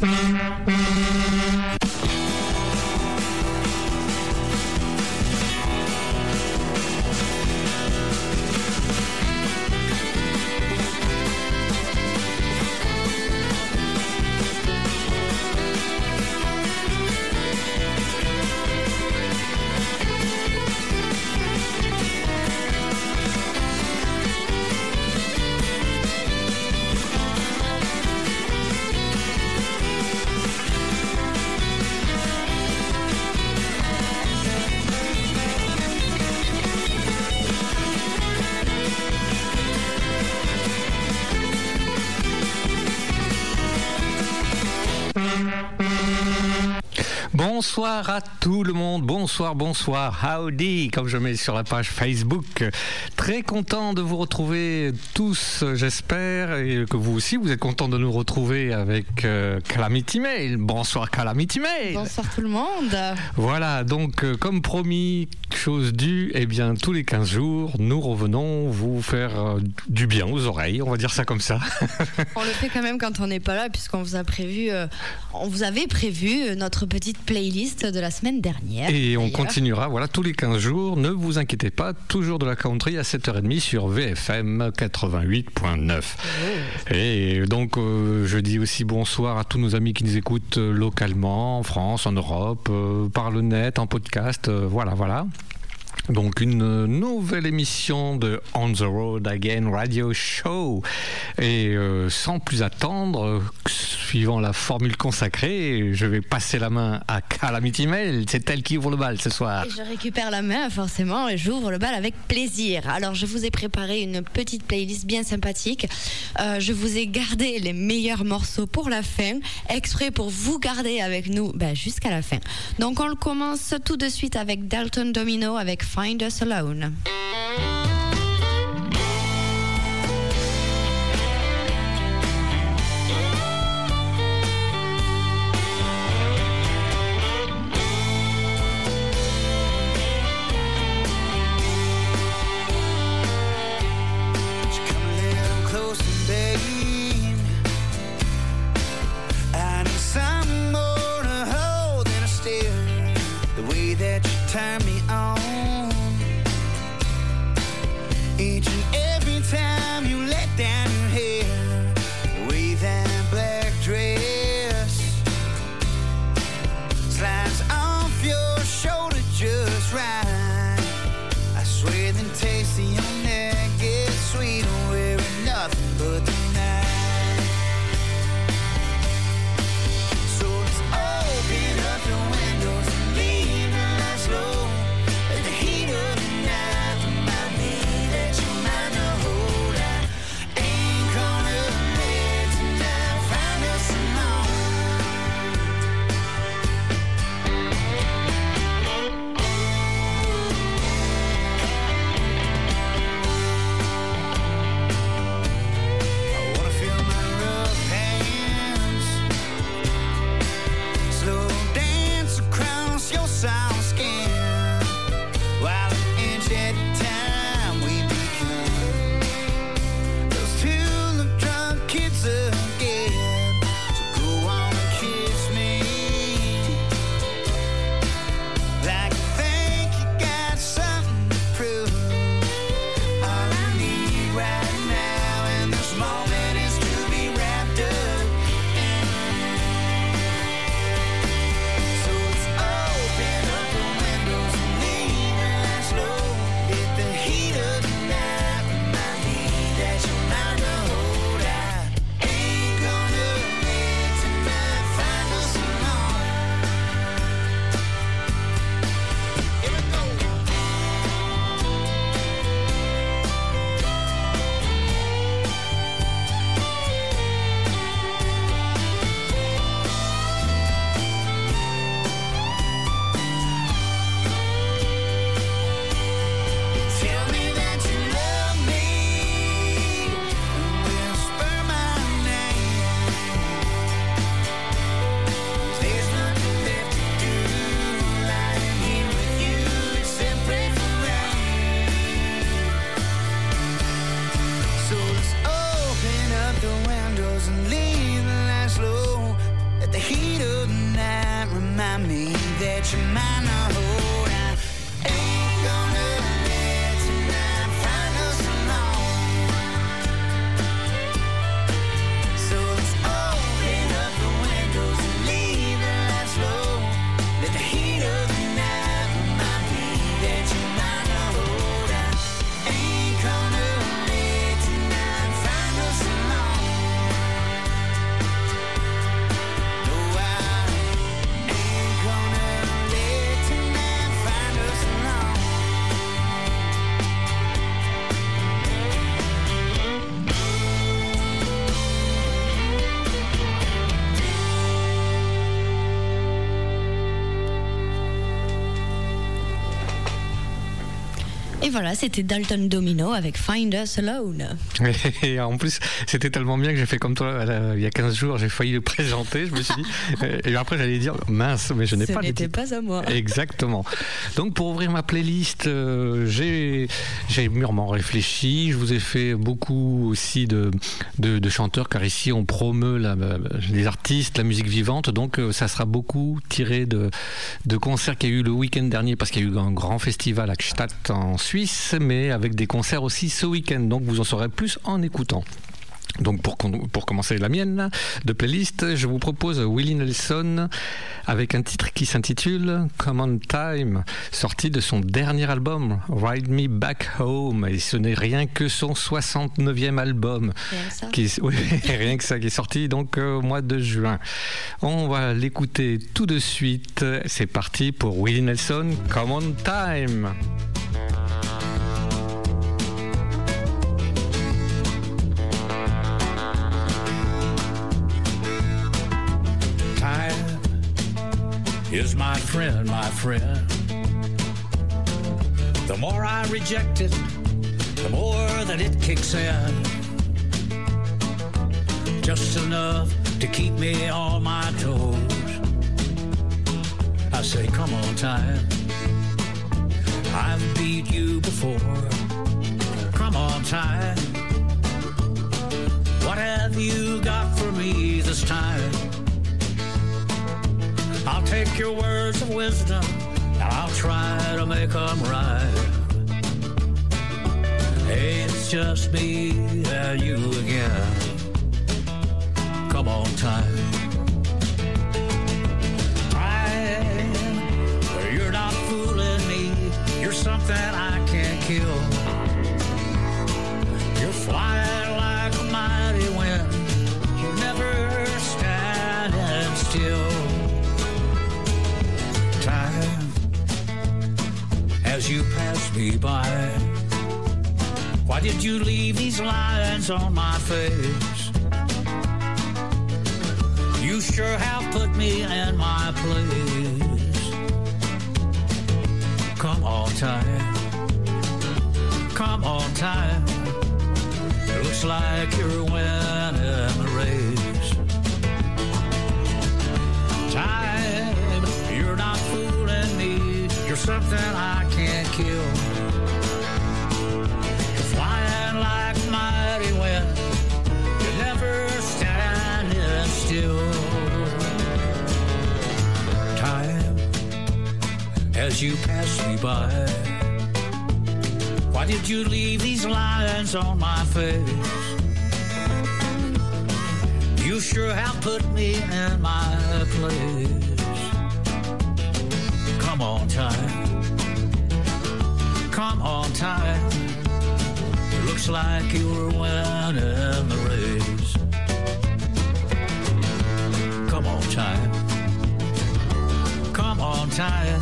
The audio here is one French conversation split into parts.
Bye. Bonsoir à tout le monde, bonsoir, bonsoir, howdy, comme je mets sur la page Facebook. Très content de vous retrouver tous, j'espère, et que vous aussi, vous êtes content de nous retrouver avec euh, Calamity Mail. Bonsoir Calamity Mail. Bonsoir tout le monde. Voilà, donc euh, comme promis, chose due, eh bien tous les 15 jours, nous revenons vous faire euh, du bien aux oreilles, on va dire ça comme ça. on le fait quand même quand on n'est pas là, puisqu'on vous a prévu, on vous avait prévu notre petite playlist de la semaine dernière. Et on continuera, voilà, tous les 15 jours. Ne vous inquiétez pas, toujours de la country à 7h30 sur VFM 88.9. Et donc, euh, je dis aussi bonsoir à tous nos amis qui nous écoutent euh, localement, en France, en Europe, euh, par le net, en podcast. voilà, voilà. Donc une nouvelle émission de On the Road Again Radio Show. Et euh, sans plus attendre, suivant la formule consacrée, je vais passer la main à Calamity Mail. C'est elle qui ouvre le bal ce soir. je récupère la main forcément et j'ouvre le bal avec plaisir. Alors je vous ai préparé une petite playlist bien sympathique. Euh, je vous ai gardé les meilleurs morceaux pour la fin, exprès pour vous garder avec nous ben, jusqu'à la fin. Donc on le commence tout de suite avec Dalton Domino avec Find Us Alone. Voilà, c'était Dalton Domino avec Find Us Alone. Et en plus, c'était tellement bien que j'ai fait comme toi il y a 15 jours, j'ai failli le présenter. Je me suis dit, et après j'allais dire mince, mais je n'ai pas. Ce n'était pas à moi. Exactement. Donc pour ouvrir ma playlist, euh, j'ai mûrement réfléchi. Je vous ai fait beaucoup aussi de, de, chanteurs, car ici on promeut la, les artistes, la musique vivante. Donc euh, ça sera beaucoup tiré de, de concerts qu'il y a eu le week-end dernier, parce qu'il y a eu un grand festival à Gstaad en Suisse mais avec des concerts aussi ce week-end. Donc vous en saurez plus en écoutant. Donc pour, pour commencer la mienne de playlist, je vous propose Willie Nelson avec un titre qui s'intitule Common Time, sorti de son dernier album Ride Me Back Home. Et ce n'est rien que son 69e album. Rien que ça. Qui, oui, rien que ça qui est sorti donc euh, au mois de juin. On va l'écouter tout de suite. C'est parti pour Willie Nelson, Common Time. Is my friend, my friend. The more I reject it, the more that it kicks in. Just enough to keep me on my toes. I say, come on, time. I've beat you before. Come on, time. What have you got for me this time? I'll take your words of wisdom and I'll try to make them right. Hey, it's just me and you again. Come on, time. You're not fooling me. You're something I can't kill. You're flying like a mighty wind. You're never standing still. As you pass me by. Why did you leave these lines on my face? You sure have put me in my place. Come on, time. Come on, time. It looks like you're winning the race. Time, you're not fooling me. You're something I can't kill. You're flying like mighty wind. You're never standing still. Time, as you pass me by, why did you leave these lines on my face? You sure have put me in my place. Come on, time come on time. It looks like you're winning the race. Come on time. Come on time.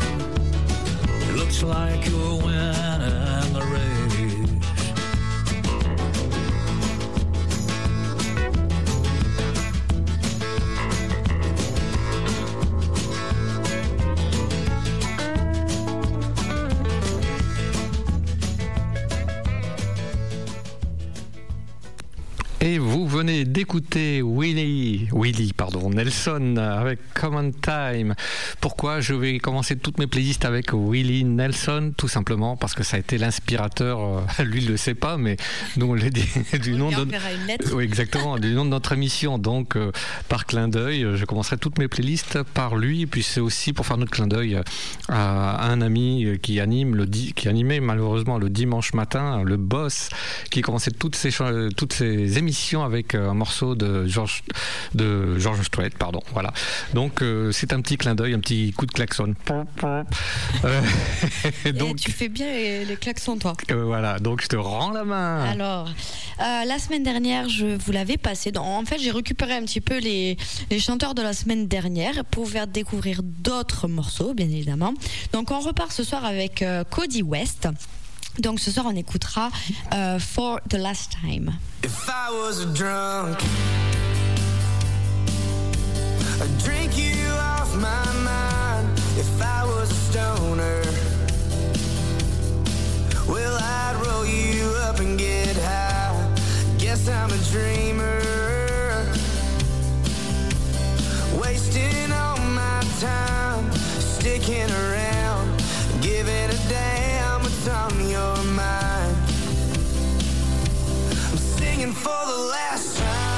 It looks like you're winning d'écouter Willy, Willy, pardon, Nelson avec Common Time. Pourquoi je vais commencer toutes mes playlists avec Willy Nelson? Tout simplement parce que ça a été l'inspirateur. euh, Lui, il le sait pas, mais nous on l'a dit du nom de. Oui, exactement, du nom de notre émission. Donc, euh, par clin d'œil, je commencerai toutes mes playlists par lui. Et puis, c'est aussi pour faire notre clin d'œil à un ami qui anime le qui animait malheureusement le dimanche matin, le boss, qui commençait toutes ses toutes ses émissions avec euh, un morceau de George de George Strait, pardon. Voilà. Donc, euh, c'est un petit clin d'œil, un petit coup de klaxon. Euh, Et donc, tu fais bien les, les klaxons, toi. euh, voilà. Donc, je te rends la main. Alors, la semaine dernière, je vous l'avais passé. Donc, en fait, j'ai récupéré un petit peu les, les chanteurs de la semaine dernière pour vous faire découvrir d'autres morceaux, bien évidemment. Donc, on repart ce soir avec Cody West. Donc, ce soir, on écoutera euh, For the Last Time. If I was drunk, I'd drink you off my mind. If I was a stoner, well, I'd roll you up and get high. Guess I'm a dreamer, wasting all my time, sticking around, your mind. I'm singing for the last time.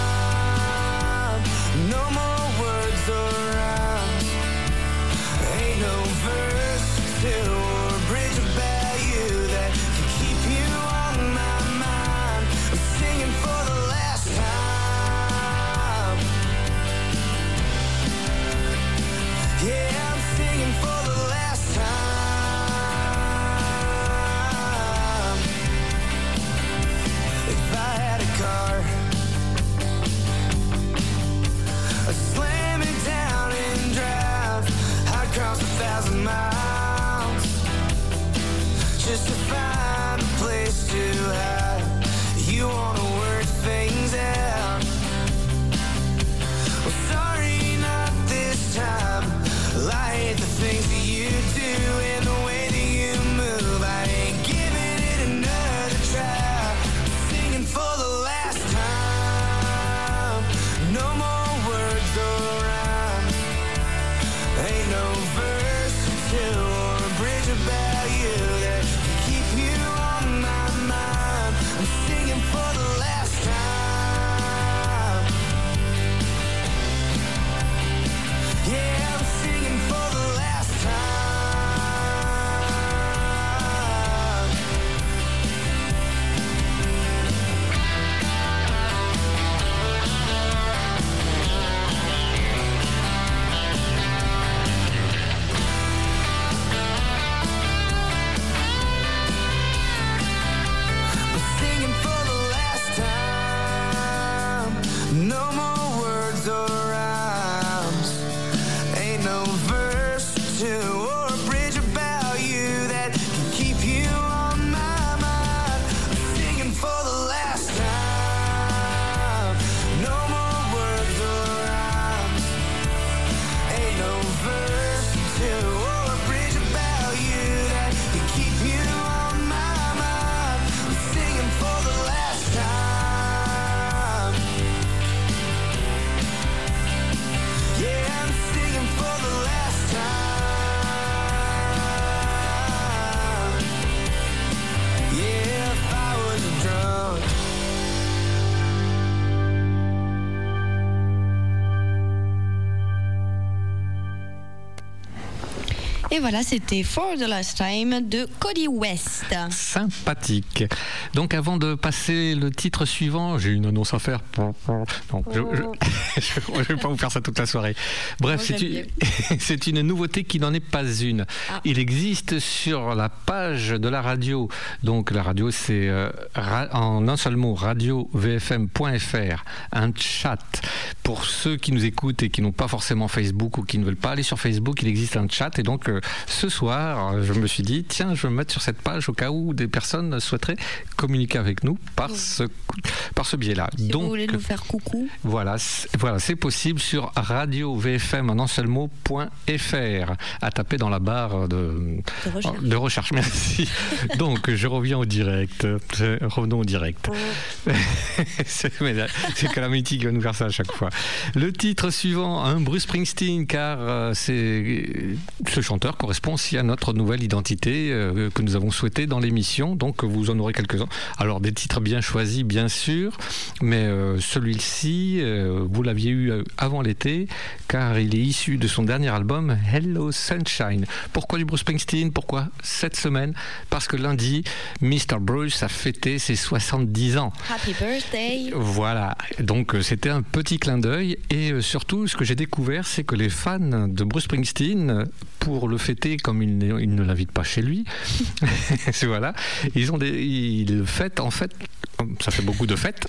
Et voilà, c'était For the Last Time de Cody West. sympathique. Donc avant de passer le titre suivant, j'ai une annonce à faire. Non, je ne vais pas vous faire ça toute la soirée. Bref, c'est une, c'est une nouveauté qui n'en est pas une. Ah. Il existe sur la page de la radio, donc la radio c'est euh, ra- en un seul mot, radio-vfm.fr, un chat. Pour ceux qui nous écoutent et qui n'ont pas forcément Facebook ou qui ne veulent pas aller sur Facebook, il existe un chat et donc euh, ce soir, je me suis dit, tiens, je vais me mettre sur cette page au cas où des personnes souhaiteraient communiquer avec nous par ce, par ce biais-là. Si Donc, vous voulez nous faire coucou. voilà, c'est- voilà, c'est possible sur radio VFM en un seul mot.fr à taper dans la barre de, De recherche. de recherche. Merci. Donc, je reviens au direct. Euh, Revenons au direct. c'est là, c'est Calamity qui va nous faire ça à chaque fois. Le titre suivant, un Bruce Springsteen, car euh, c'est ce chanteur correspond aussi à notre nouvelle identité euh, que nous avons souhaité dans l'émission. Donc vous en aurez quelques-uns. Alors des titres bien choisis, bien sûr, mais euh, celui-ci, euh, vous l'aviez eu avant l'été, car il est issu de son dernier album Hello Sunshine. Pourquoi du Bruce Springsteen? Pourquoi cette semaine? Parce que lundi, Mr. Bruce a fêté ses 70 ans. Happy birthday. Voilà, donc c'était un petit clin d'œil et surtout ce que j'ai découvert c'est que les fans de Bruce Springsteen, pour le fêter comme il, ne l'invite pas chez lui, voilà, ils ont des, ils fêtent en fait, ça fait beaucoup de fêtes,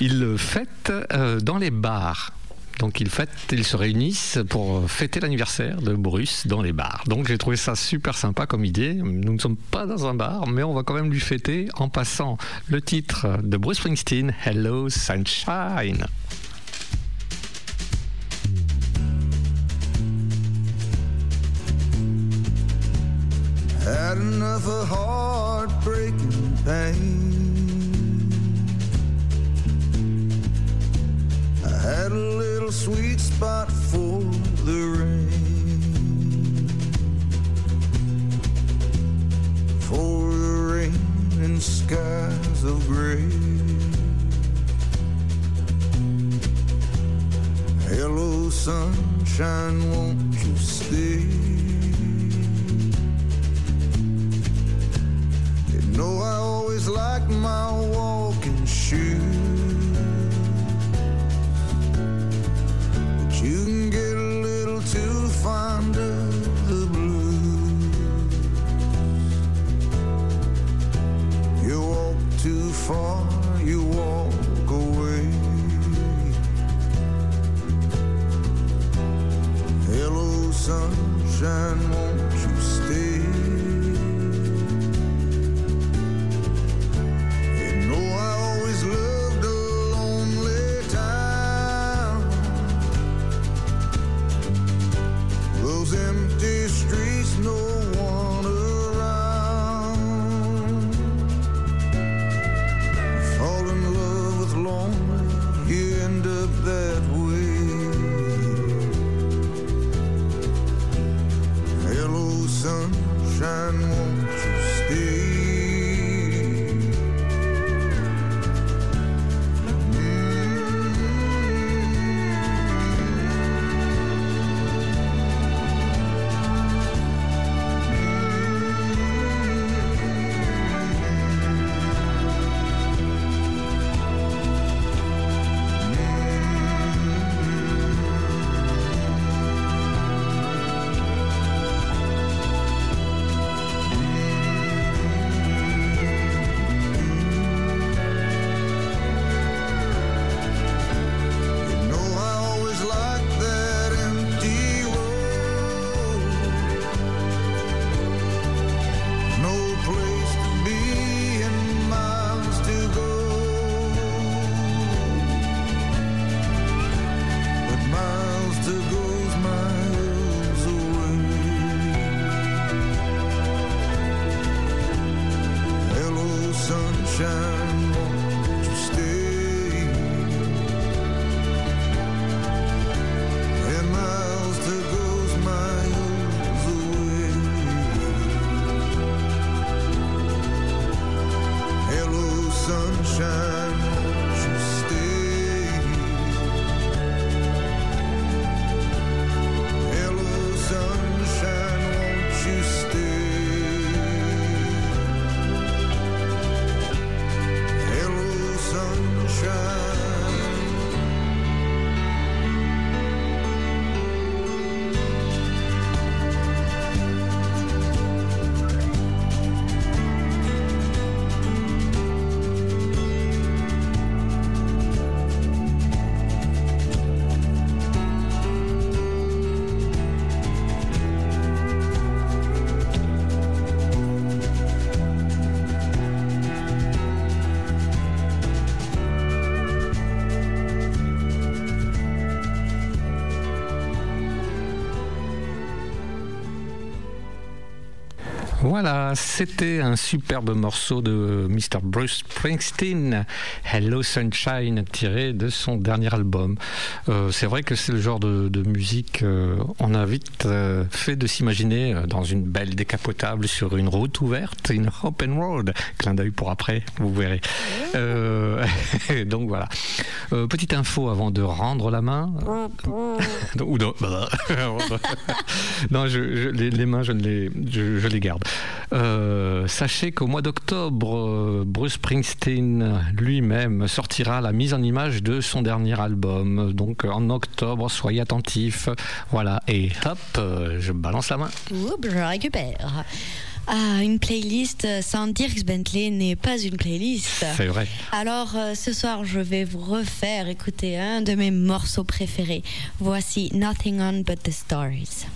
ils le fêtent euh, dans les bars. Donc ils, fêtent, ils se réunissent pour fêter l'anniversaire de Bruce dans les bars. Donc j'ai trouvé ça super sympa comme idée. Nous ne sommes pas dans un bar, mais on va quand même lui fêter en passant le titre de Bruce Springsteen, Hello Sunshine. Had enough of heartbreaking pain. I had a little sweet spot for the rain. For the rain and skies of gray. Hello, sunshine, won't you stay? You know I always like my walking shoes. But you can get a little too fond of the blues. You walk too far, you walk away. Hello, sunshine, won't you stay? Empty streets, no one Voilà, c'était un superbe morceau de Mr. Bruce Springsteen, Hello Sunshine, tiré de son dernier album. Euh, c'est vrai que c'est le genre de, musique, euh, on a vite euh, fait de s'imaginer dans une belle décapotable sur une route ouverte, une open road. Clin d'œil pour après, vous verrez. donc voilà. petite info avant de rendre la main. Ou non, non je, les, mains, je, les, je les garde. Euh, sachez qu'au mois d'octobre, euh, Bruce Springsteen lui-même sortira la mise en image de son dernier album. Donc en octobre, soyez attentifs. Voilà, et hop, euh, je balance la main. Oups, je récupère. Ah, une playlist sans Dirks Bentley n'est pas une playlist. C'est vrai. Alors ce soir, je vais vous refaire écouter un de mes morceaux préférés. Voici Nothing on But the Stories.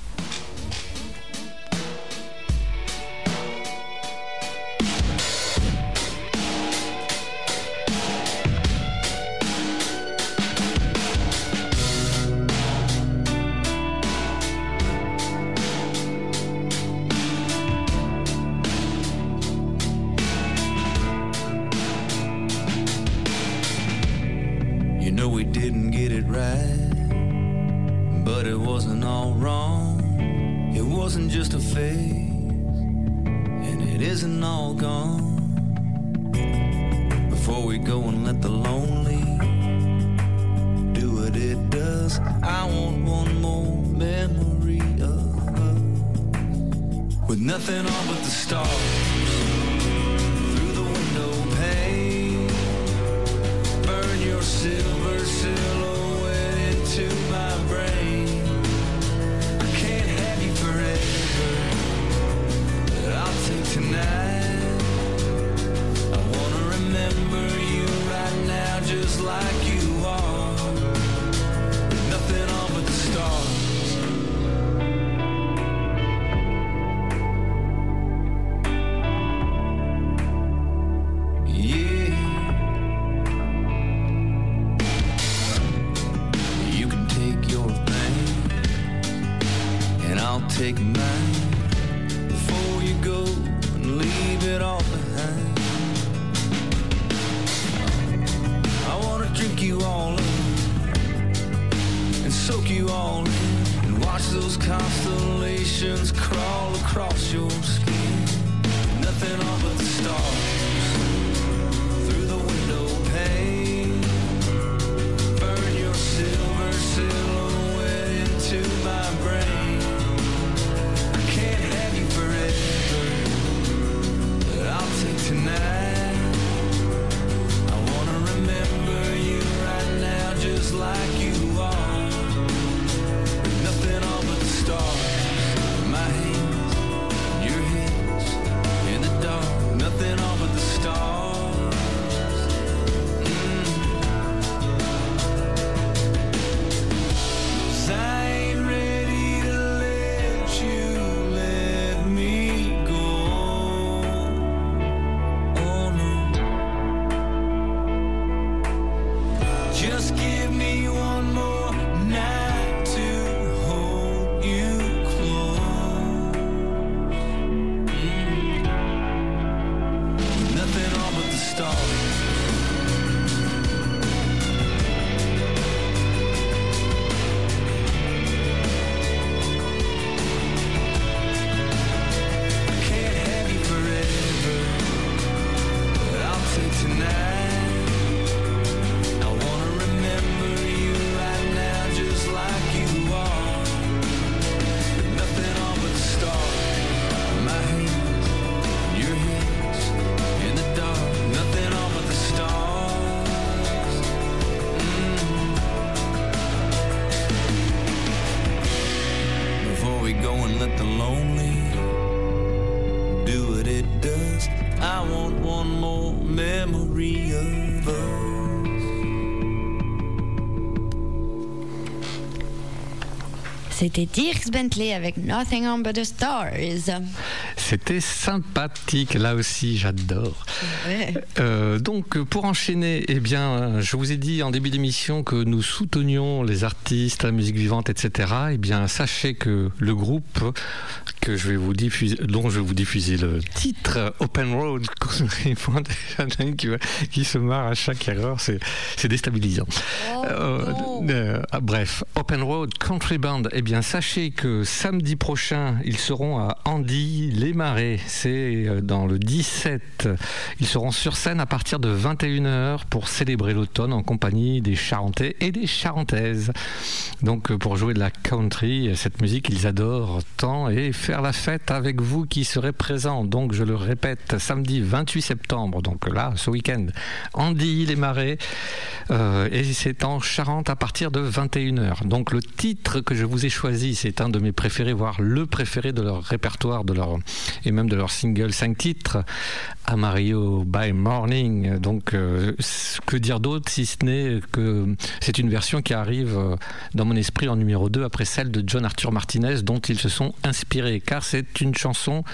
C'était Dirks Bentley avec Nothing on But the Stars. C'était sympathique, là aussi, j'adore. Euh, donc, pour enchaîner, eh bien, je vous ai dit en début d'émission que nous soutenions les artistes, la musique vivante, etc. Eh bien, sachez que le groupe que je vais vous diffuser, dont je vais vous diffuser le titre Open Road, qui, qui se marre à chaque erreur, c'est déstabilisant. Oh, euh, euh, bref, Open Road Country Band, eh bien, sachez que samedi prochain, ils seront à Andy les Marais. C'est euh, dans le 17. Ils seront sur scène à partir de 21h pour célébrer l'automne en compagnie des Charentais et des Charentaises. Donc, pour jouer de la country, cette musique, ils adorent tant et faire la fête avec vous qui serez présents. Donc, je le répète, samedi 28 septembre, donc là, ce week-end, Andy les Marais. et c'est en Charente à partir de 21h. Donc, le titre que je vous ai choisi, c'est un de mes préférés, voire le préféré de leur répertoire de leur, et même de leur single 5 titres, Amario by Morning. Donc, euh, que dire d'autre si ce n'est que c'est une version qui arrive euh, dans mon esprit en numéro 2 après celle de John Arthur Martinez dont ils se sont inspirés. Car c'est une chanson,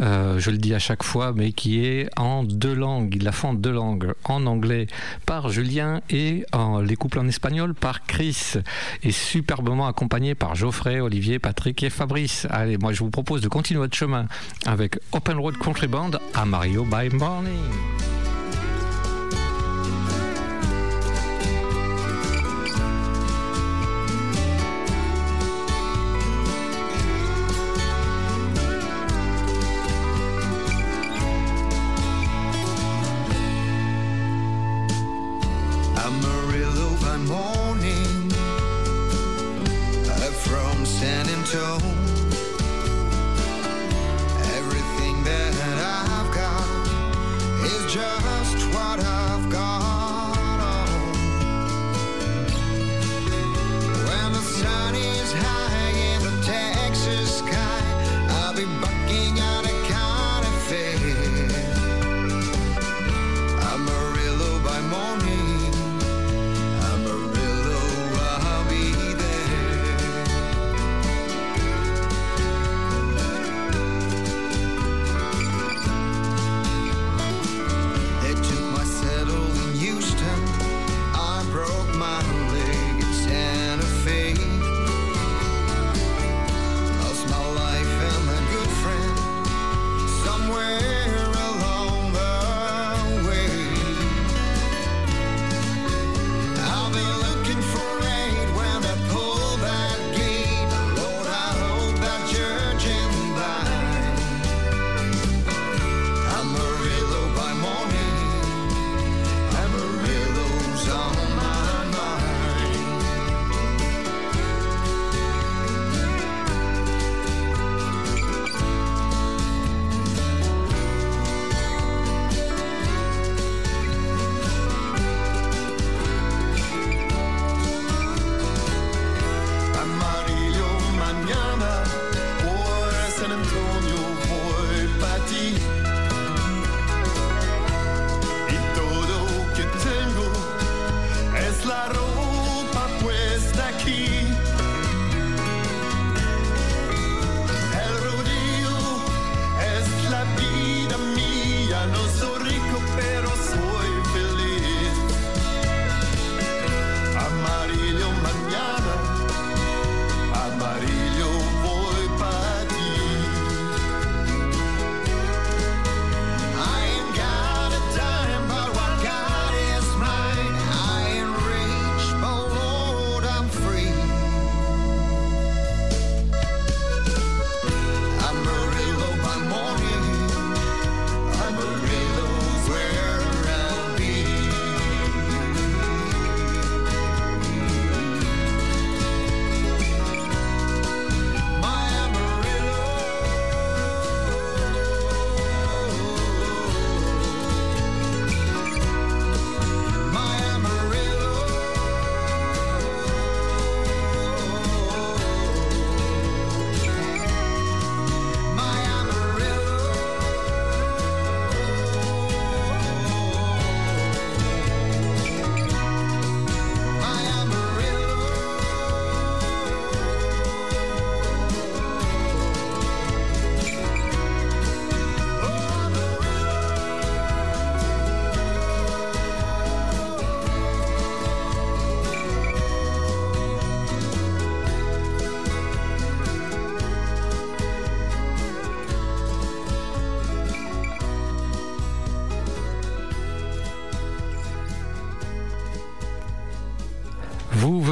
euh, je le dis à chaque fois, mais qui est en deux langues. Ils la font en deux langues, en anglais par Julien et les couples en espagnol par Chris. Et superbement accompagné par Geoffrey, Olivier, Patrick et Fabrice. Allez, moi je vous propose de continuer votre chemin avec Open Road Country Band à Mario by Morning.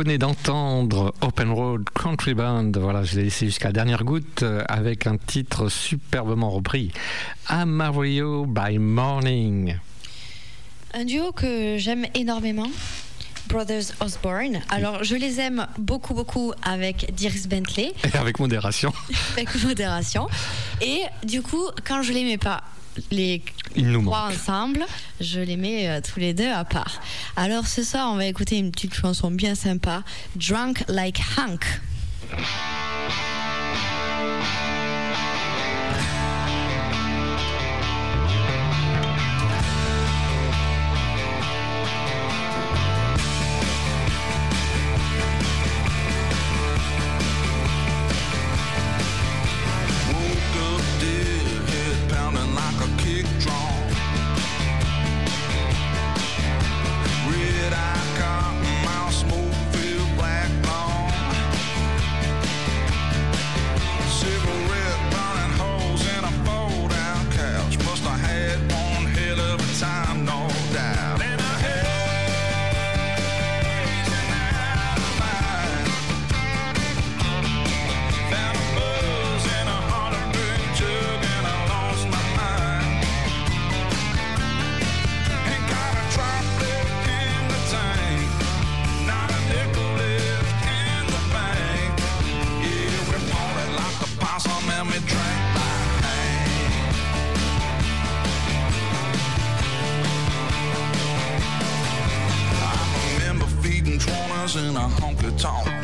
Venez d'entendre Open Road Country Band. Voilà, je l'ai laissé jusqu'à la dernière goutte euh, avec un titre superbement repris. Amarillo by Morning. Un duo que j'aime énormément. Brothers Osborne. Alors, je les aime beaucoup, beaucoup avec Dierks Bentley, Et avec modération, avec modération. Et du coup, quand je les mets pas les il nous trois ensemble, je les mets euh, tous les deux à part. Alors, ce soir, on va écouter une petite chanson bien sympa, Drunk Like Hank. A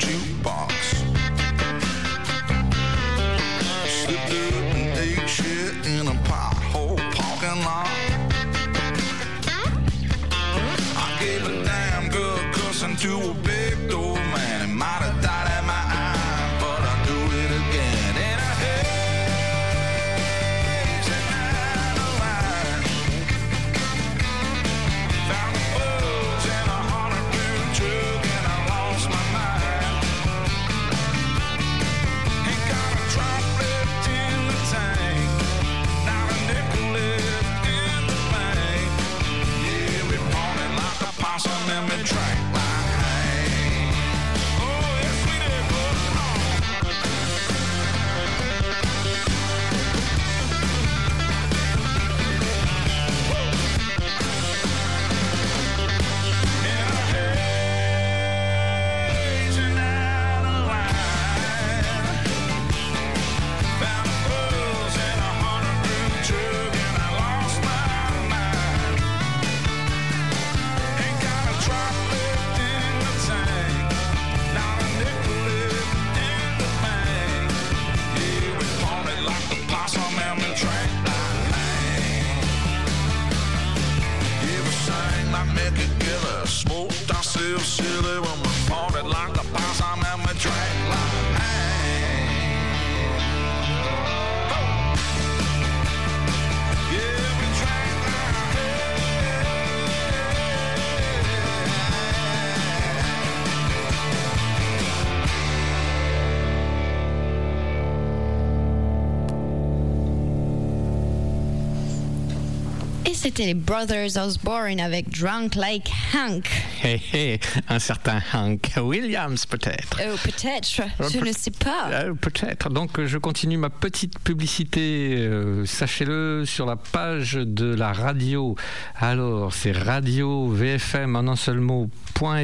c'était les Brothers Osborne avec Drunk Like Hank. Hé hé, un certain Hank Williams peut-être. Oh, peut-être, je ne sais pas. Euh, Peut-être. Donc je continue ma petite publicité, euh, sachez-le, sur la page de la radio. Alors, c'est radio VFM en un seul mot.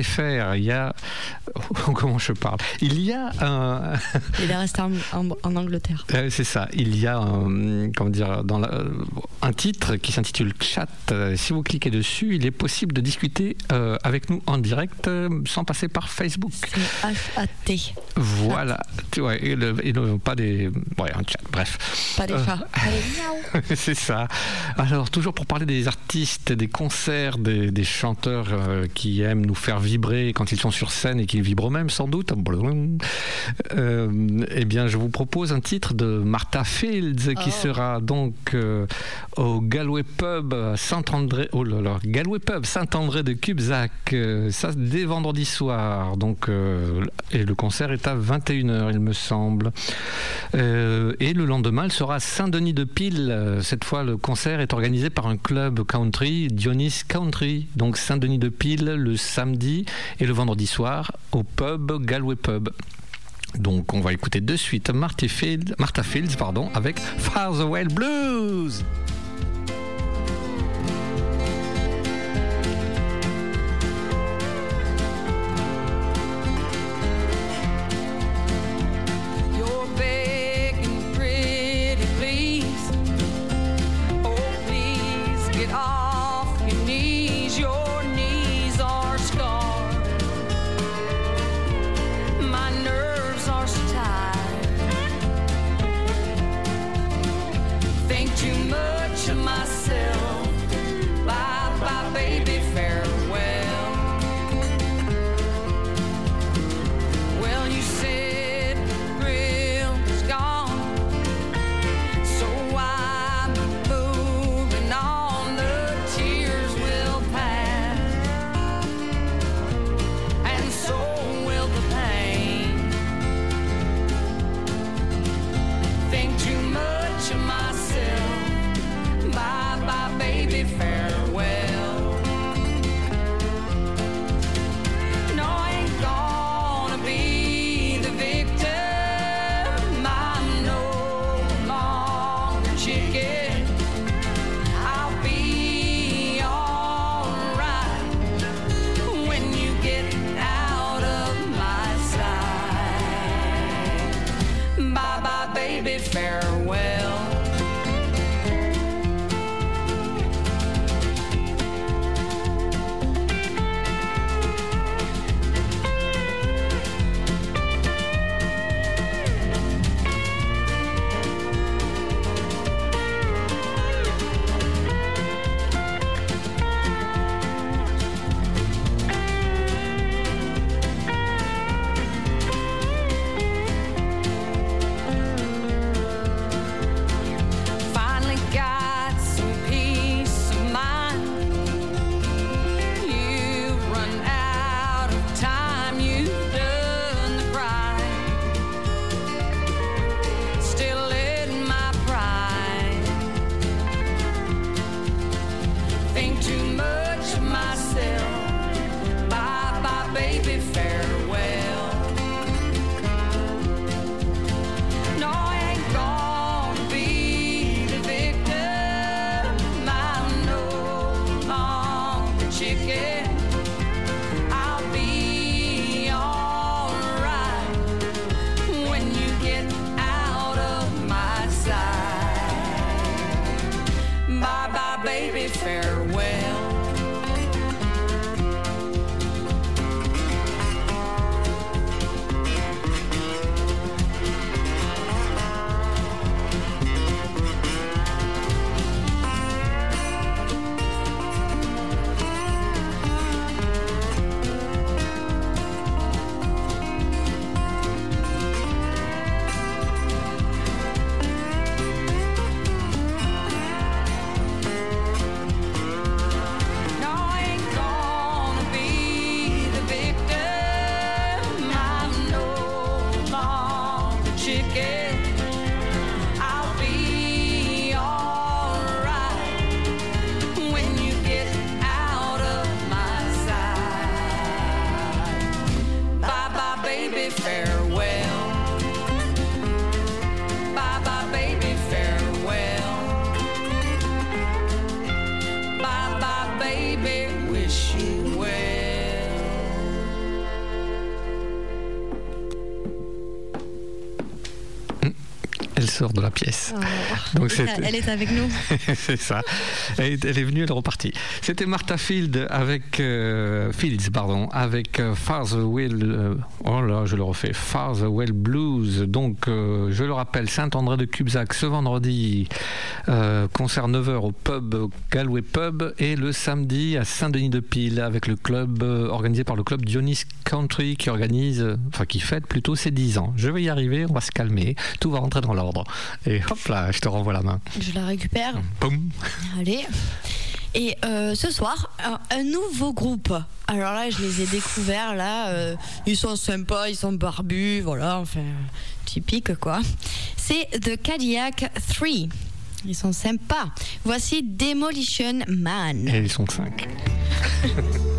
.fr, il y a comment je parle? Il y a un Il est resté en, en- en Angleterre. Euh, c'est ça. Il y a un, comment dire, dans la- un titre qui s'intitule Chat. Euh, Si vous cliquez dessus, il est possible de discuter euh, avec nous en direct euh, sans passer par Facebook. H-A-T. Voilà. Tu vois, et le- et le- pas des. Ouais, un chat. Bref. Pas des chats. C'est ça. Alors, toujours pour parler des artistes, des concerts, des, des chanteurs qui aiment nous faire vibrer quand ils sont sur scène et qui vibrent eux-mêmes, sans doute. Eh bien, je vous propose un titre de Martha Fields qui Oh. sera donc au Galway Pub Saint-André, oh là là, Galway Pub Saint-André de Cubzac. Euh, ça dès vendredi soir. Donc, euh, et le concert est à 21h, il me semble. Euh, et le lendemain, elle sera Saint-Denis de Pile. Cette fois, le concert est organisé par un club country, Dionys Country. Donc Saint-Denis de Pile le samedi et le vendredi soir au pub Galway Pub. Donc on va écouter de suite Martha Fields, Martha Fields pardon, avec Far the Well Blues. Pièce. Oh. Donc elle, elle est avec nous. c'est ça. Elle est, elle est venue, elle est repartie. C'était Martha Field avec euh, Fields, pardon, avec euh, Far the Well. euh, oh là, je le refais. Far the Well Blues. Donc, euh, je le rappelle, Saint-André de Cubzac ce vendredi, euh, concert 9h au pub Galway Pub et le samedi à Saint-Denis-de-Pile avec le club euh, organisé par le club Dionys Country qui organise, enfin qui fête plutôt ses 10 ans. Je vais y arriver, on va se calmer, tout va rentrer dans l'ordre. ordre. Et hop là, je te renvoie la main. Je la récupère. Boum. Allez. Et euh, ce soir, un, nouveau groupe. Alors là, je les ai découverts, là. Euh, ils sont sympas, ils sont barbus, voilà, enfin, typique, quoi. C'est The Cadillac 3. Ils sont sympas. Voici Demolition Man. Et ils sont 5.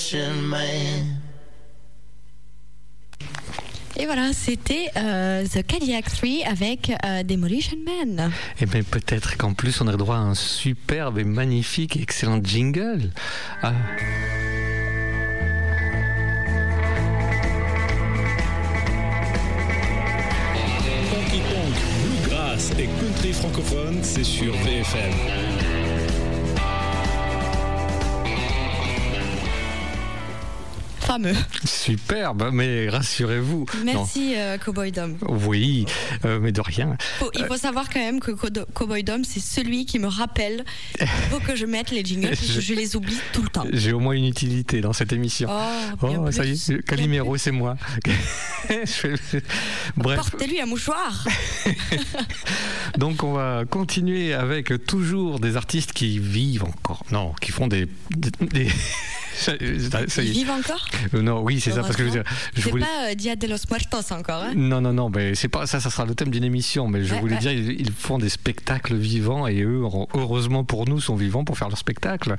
demolition man. Et voilà, c'était euh, The Cadillac 3 avec euh, Demolition Man. Et bien peut-être qu'en plus on aurait droit à un superbe et magnifique et excellent jingle. Ah. Honky Tonk, Bluegrass et Country francophone, c'est sur VFM. Fameux. Superbe, mais rassurez-vous. Merci, euh, Cowboy Dom. Oui, euh, mais de rien. Faut- il faut savoir quand même que Cowboy Dom, c'est celui qui me rappelle qu'il faut que je mette les jingles, que je les oublie tout le temps. J'ai au moins une utilité dans cette émission. Oh, Oh, ça y plus. est, Calimero, c'est moi. Je Bref, Portez-lui un mouchoir. donc on va continuer avec toujours des artistes qui vivent encore. Non, qui font des. des- des- ça, ça y Ils vivent encore? Euh, Non, oui, c'est ça, parce que je veux dire. Je voulais- pas euh, Dia de los Muertos encore. Hein? Non, non, non, mais c'est pas ça, ça sera le thème d'une émission. Mais je Ouais, voulais ouais. dire, ils, ils font des spectacles vivants et eux, heureusement pour nous, sont vivants pour faire leur spectacle.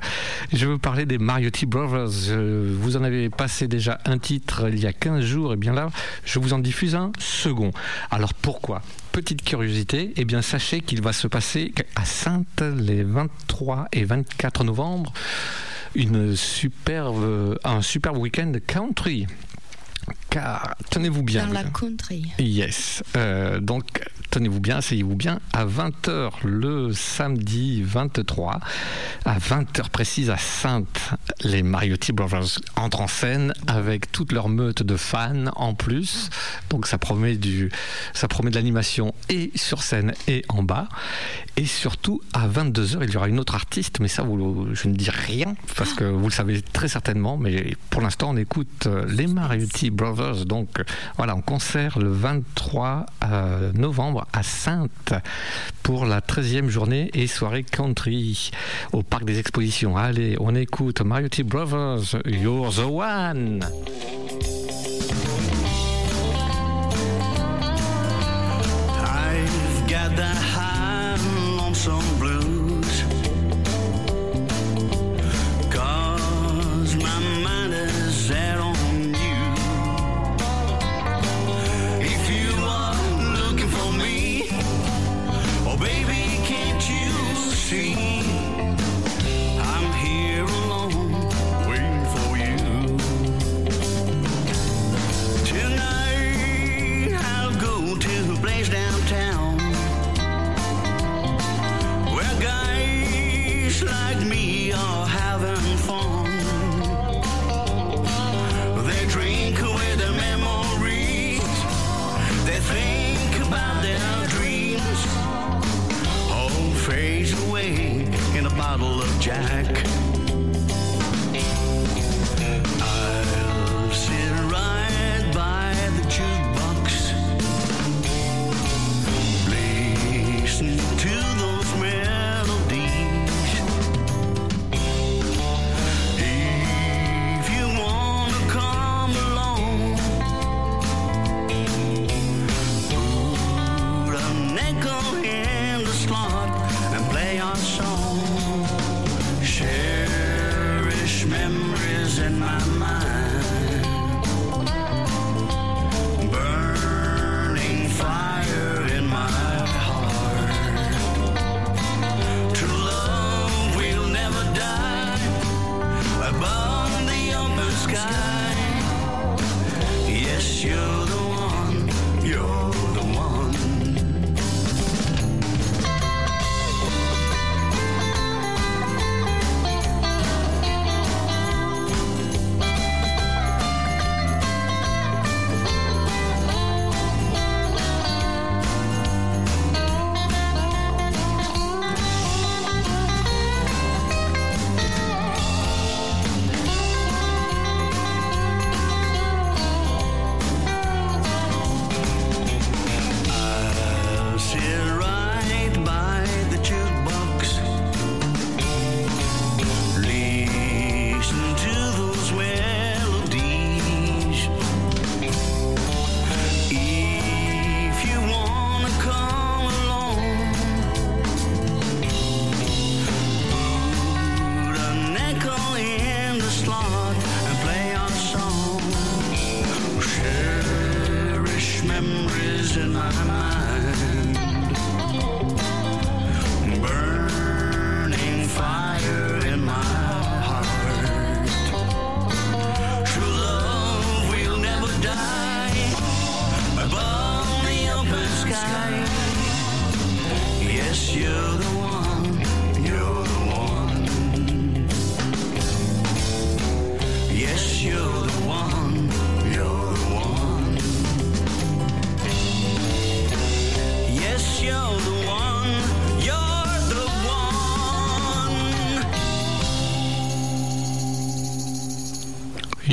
Je veux parler des Mariotti Brothers. Euh, Vous en avez passé déjà un titre il y a 15 jours, et bien là, je vous en diffuse un second. Alors pourquoi? Petite curiosité, eh bien sachez qu'il va se passer à Sainte les 23 et 24 novembre une superbe, un superbe week-end country. Car tenez-vous bien. Dans la country. Yes. Euh, donc, tenez-vous bien, asseyez-vous bien, à 20h le samedi 23, à 20h précise à Sainte, les Mariotti Brothers entrent en scène avec toute leur meute de fans en plus. Donc ça promet, du, ça promet de l'animation et sur scène et en bas. Et surtout, à 22h, il y aura une autre artiste, mais ça, je ne dis rien, parce que vous le savez très certainement, mais pour l'instant, on écoute euh, les Mariotti Brothers, donc voilà, en concert le 23 euh, novembre à Sainte pour la 13e journée et soirée country au Parc des Expositions. Allez, on écoute Mariotti Brothers, You're the One.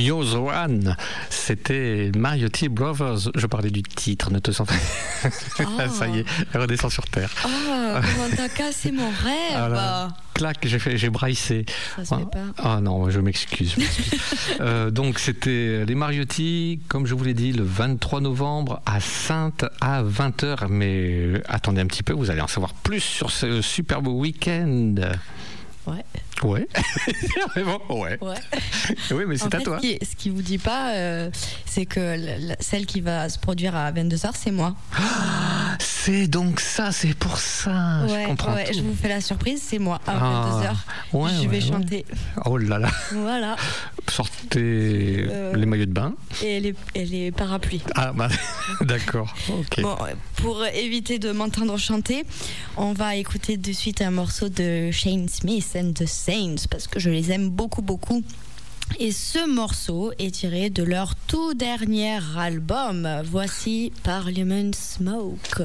One, c'était Mariotti Brothers. Je parlais du titre, ne te sens pas. Ça y est, elle redescend sur terre. Oh, t'as cassé mon rêve Ah clac, j'ai fait, j'ai. Ça se fait pas. Ah non, je m'excuse. Euh, donc c'était les Mariotti, comme je vous l'ai dit, le 23 novembre à Sainte à 20h. Mais attendez un petit peu, vous allez en savoir plus sur ce superbe week-end. Ouais. Ouais. Vraiment, ouais. Ouais. Oui, mais c'est à fait, toi. Ce qui, ce qui vous dit pas, euh, c'est que la- la- celle qui va se produire à 22h, c'est moi. C'est c'est donc ça, c'est pour ça. je ouais, comprends ouais, tout. je vous fais la surprise, c'est moi à Ah, 22h. ouais, je vais chanter. Oh là là, Voilà. sortez Euh. les maillots de bain. Et les, et les parapluies. Ah bah d'accord. Bon, pour éviter de m'entendre chanter, on va écouter de suite un morceau de Shane Smith and the Saints parce que je les aime beaucoup, beaucoup. Et ce morceau est tiré de leur tout dernier album. Voici Parliament Smoke.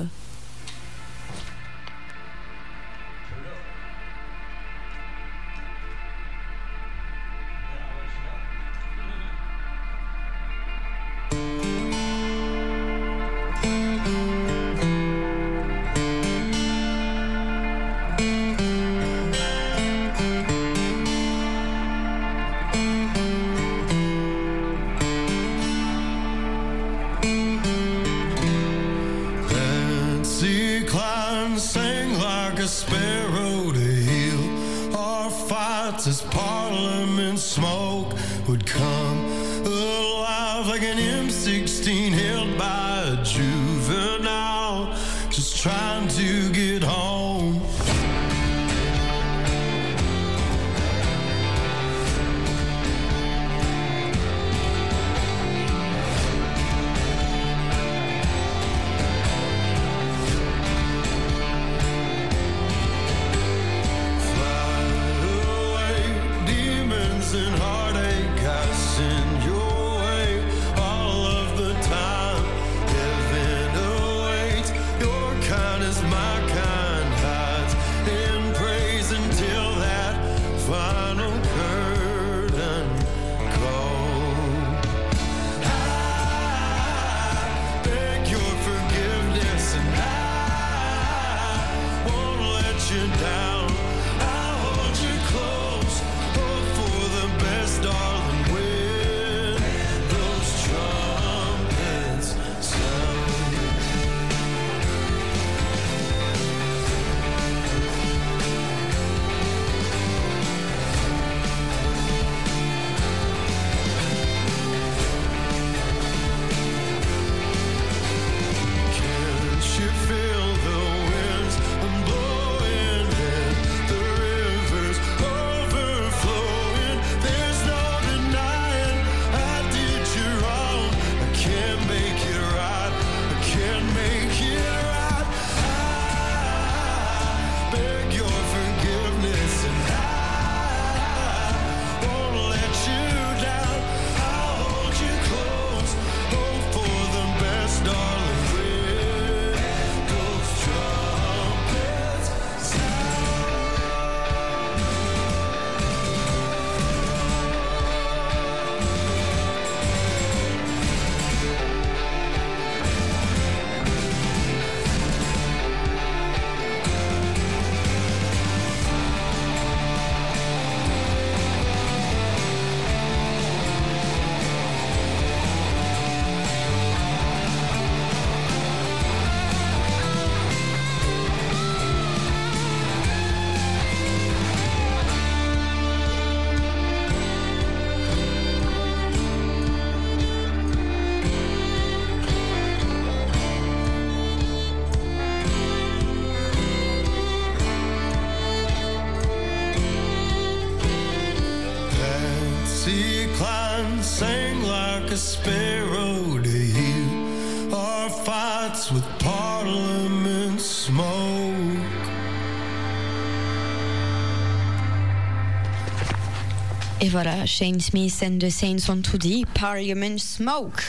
Voilà, Shane Smith and the Saints ont tout dit. Parliament Smoke.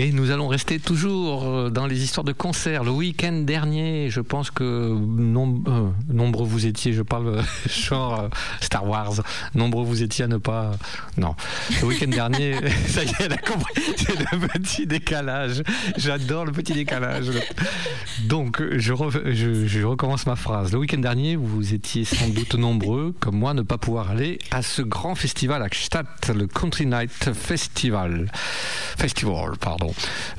Et nous allons rester toujours euh, dans les histoires de concerts. Le week-end dernier, je pense que euh, nombreux vous étiez, je parle euh, genre Star Wars, nombreux vous étiez à ne pas... Non. Le week-end dernier, ça y est, elle a compris, c'est le petit décalage. J'adore le petit décalage. Donc, je recommence ma phrase. Le week-end dernier, vous étiez sans doute nombreux, comme moi, ne pas pouvoir aller à ce grand festival à Gstaad, le Country Night Festival. Festival, pardon.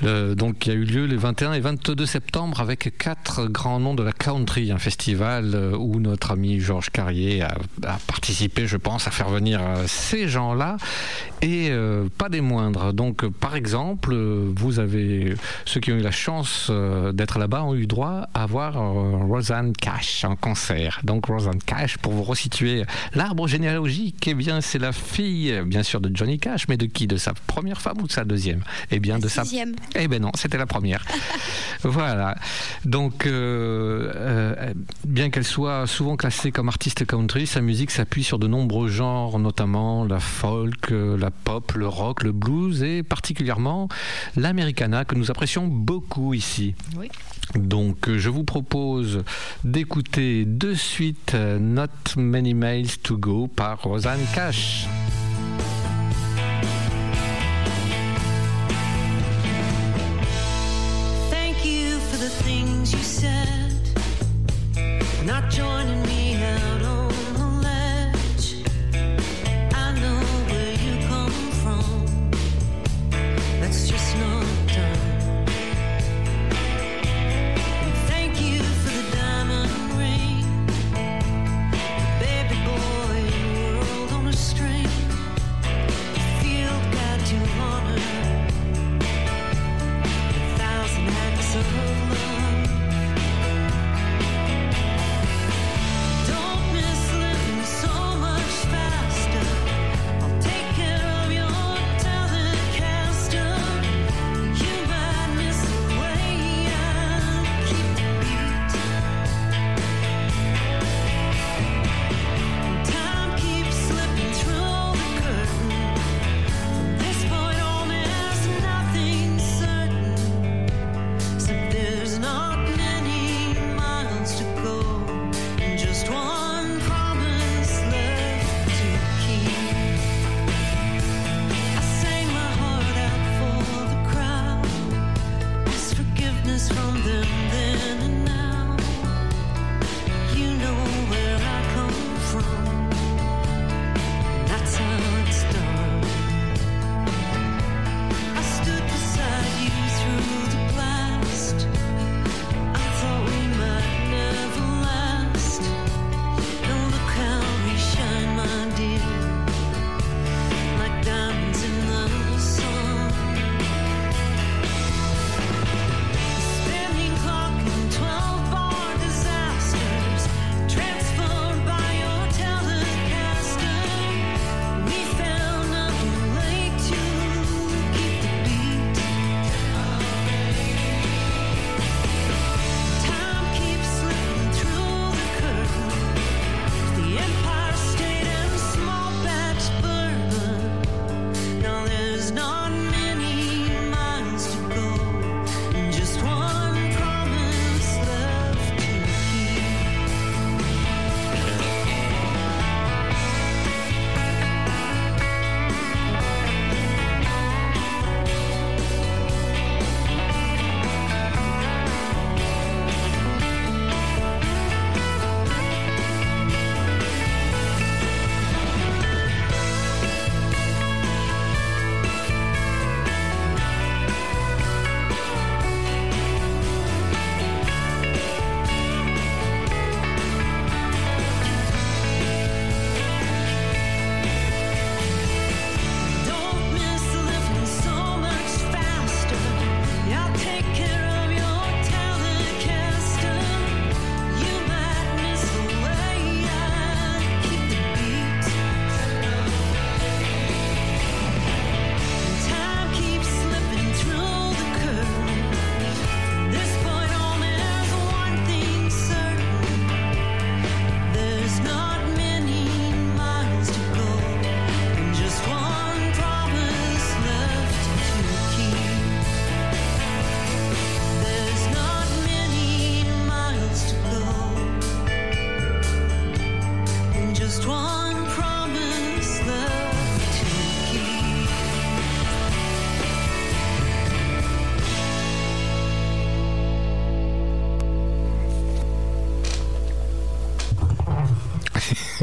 Donc, il y a eu lieu les 21 et 22 septembre avec quatre grands noms de la country, un festival euh, où notre ami Georges Carrier a, participé, je pense, à faire venir euh, ces gens-là. Et euh, pas des moindres. Donc, par exemple, vous avez ceux qui ont eu la chance d'être là-bas ont eu droit à voir Rosanne Cash en concert. Donc, Rosanne Cash, pour vous resituer l'arbre généalogique, eh bien, c'est la fille, bien sûr, de Johnny Cash, mais de qui? De sa première femme ou de sa deuxième? Eh bien, de Sixième. eh ben non, c'était la première. voilà. Donc, euh, euh, bien qu'elle soit souvent classée comme artiste country, sa musique s'appuie sur de nombreux genres, notamment la folk, euh, la pop, le rock, le blues et particulièrement l'americana que nous apprécions beaucoup ici. Oui. Donc, je vous propose d'écouter de suite Not Many Miles to Go par Rosanne Cash.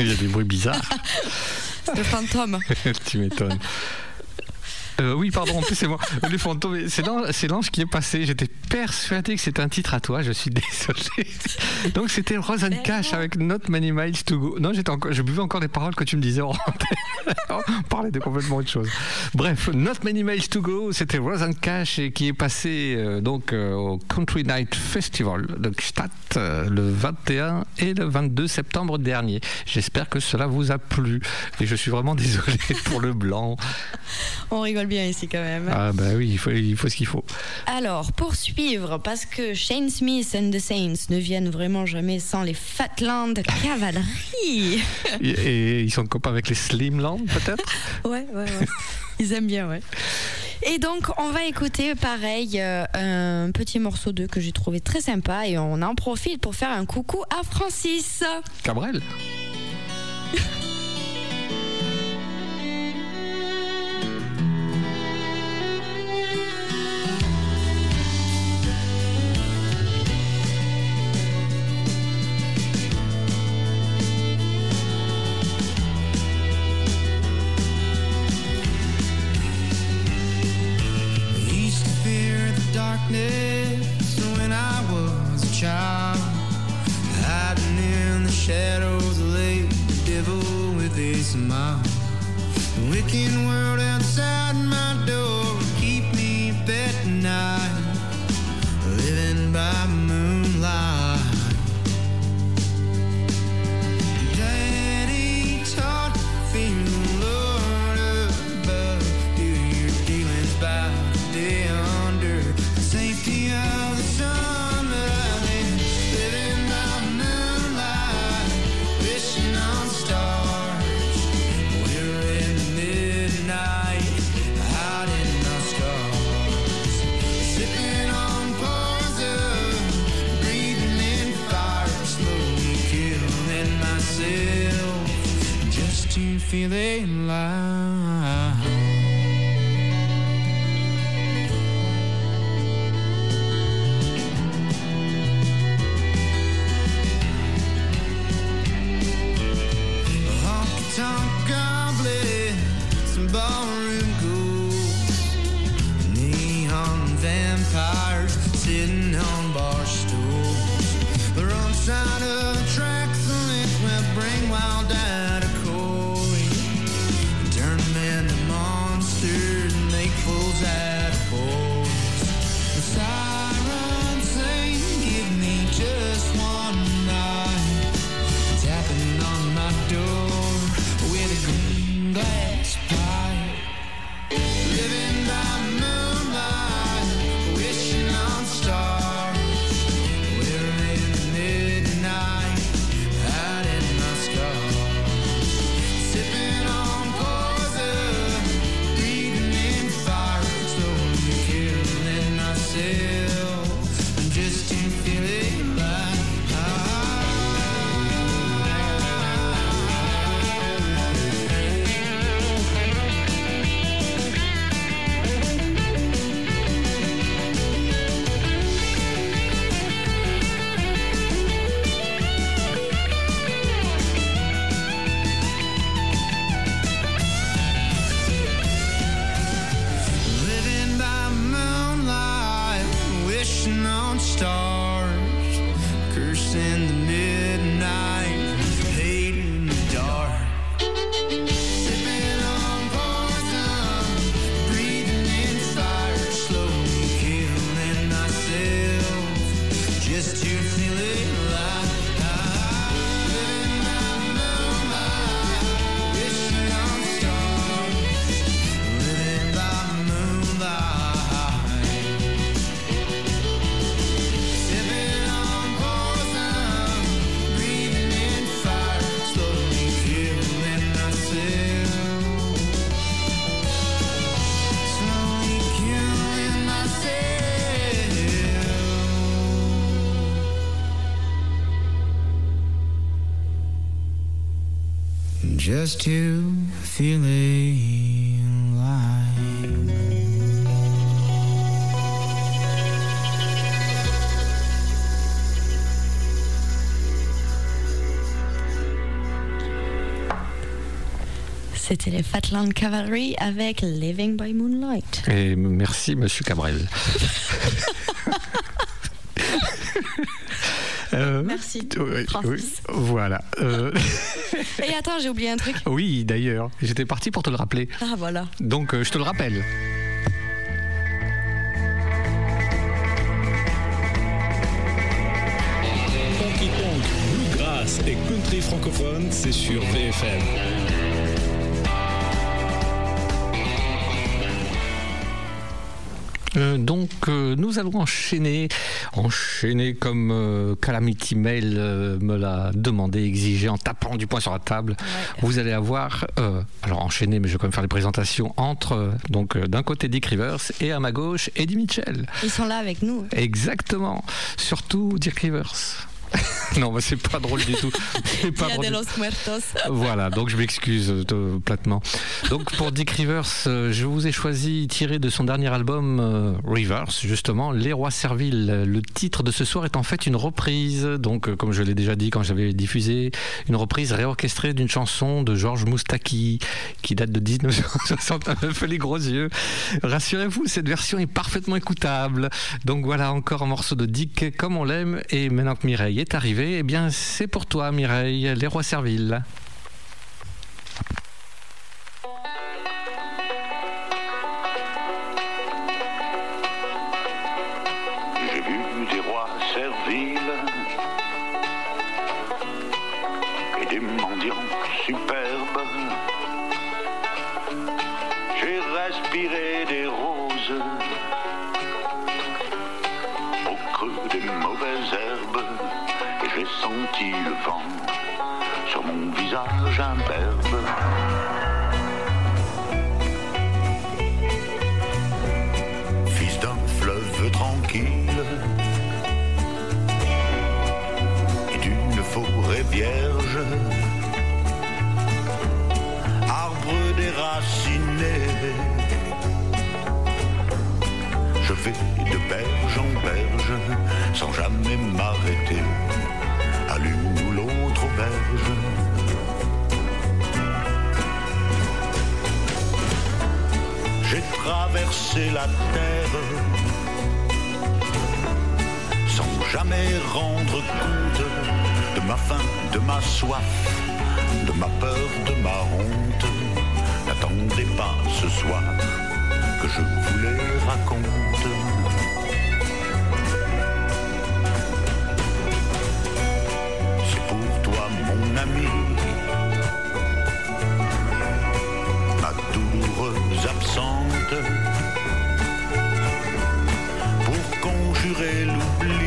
Il y a des bruits bizarres. Le fantôme. tu m'étonnes. Euh, oui, pardon, en plus c'est moi. Fantômes, c'est l'ange, c'est l'ange qui est passé. J'étais persuadé que c'était un titre à toi. Je suis désolé. Donc c'était Rose and Cash avec Not Many Miles to Go. Non, j'étais encore, je buvais encore les paroles que tu me disais. en On parlait de complètement autre chose. Bref, Not Many Miles to Go, c'était Rose and Cash et qui est passé euh, donc euh, au Country Night Festival de Gstaad euh, le 21 et le 22 septembre dernier. J'espère que cela vous a plu et je suis vraiment désolé pour le blanc. On rigole bien ici quand même. Ah bah oui, il faut, il faut ce qu'il faut. Alors, pour suivre, parce que Shane Smith and the Saints ne viennent vraiment jamais sans les Fatland Cavalry. Et, et ils sont copains avec les Slimland peut-être? Ouais, ouais, ouais. Ils aiment bien, ouais. Et donc, on va écouter, pareil, euh, un petit morceau d'eux que j'ai trouvé très sympa et on en profite pour faire un coucou à Francis. Cabrel stars, cursing the Just to feel alive. C'était les Fatland Cavalry avec Living by Moonlight. Et merci, monsieur Cabrel. Euh, Merci, oui, oui, voilà. Euh, Et attends, j'ai oublié un truc. oui, d'ailleurs, j'étais parti pour te le rappeler. Ah voilà. Donc, euh, je te le rappelle. Honky Tonk, Bluegrass et Country francophone, c'est sur VFM. Euh, donc, euh, nous allons enchaîner, enchaîner comme euh, Calamity Mail euh, me l'a demandé, exigé en tapant du poing sur la table. Vous allez avoir, euh, alors enchaîner, mais je vais quand même faire les présentations entre, donc euh, d'un côté Dick Rivers et à ma gauche Eddie Mitchell. Ils sont là avec nous. Exactement, surtout Dick Rivers. non, mais c'est pas drôle du tout. C'est pas drôle de los Muertos. voilà, donc je m'excuse euh, platement. Donc pour Dick Rivers, euh, je vous ai choisi tiré de son dernier album euh, Rivers, justement, Les Rois Serviles. Le titre de ce soir est en fait une reprise, donc euh, comme je l'ai déjà dit quand j'avais diffusé, une reprise réorchestrée d'une chanson de Georges Moustaki qui date de 1969, les gros yeux. Rassurez-vous, cette version est parfaitement écoutable. Donc voilà encore un morceau de Dick comme on l'aime. Et maintenant que Mireille est arrivée, eh bien c'est pour toi Mireille, Les Rois Serviles. J'ai vu des rois serviles et des mendiants superbes. J'ai respiré des roses au creux des mauvaises herbes j'ai senti le vent sur mon visage imberbe. fils d'un fleuve tranquille et d'une forêt vierge, arbre déraciné. Je vais de berge en berge sans jamais m'arrêter auberge. J'ai traversé la terre sans jamais rendre compte de ma faim, de ma soif, de ma peur, de ma honte. N'attendez pas ce soir que je vous les ma douloureuse absente pour conjurer l'oubli.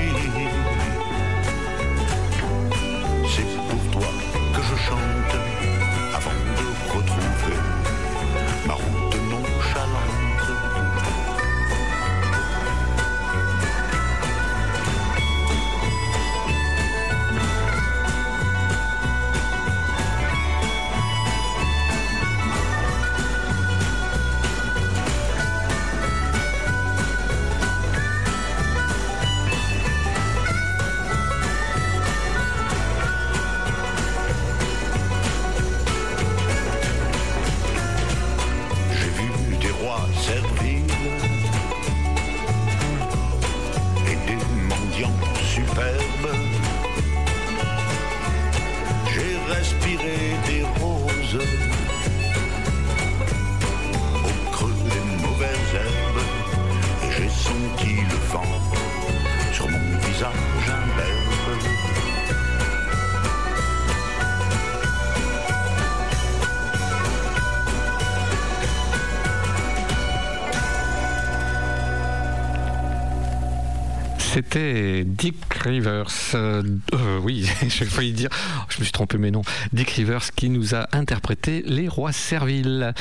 Rivers. euh, euh, oui, j'ai failli dire, je me suis trompé, mais non. Dick Rivers qui nous a interprété Les Rois Serviles.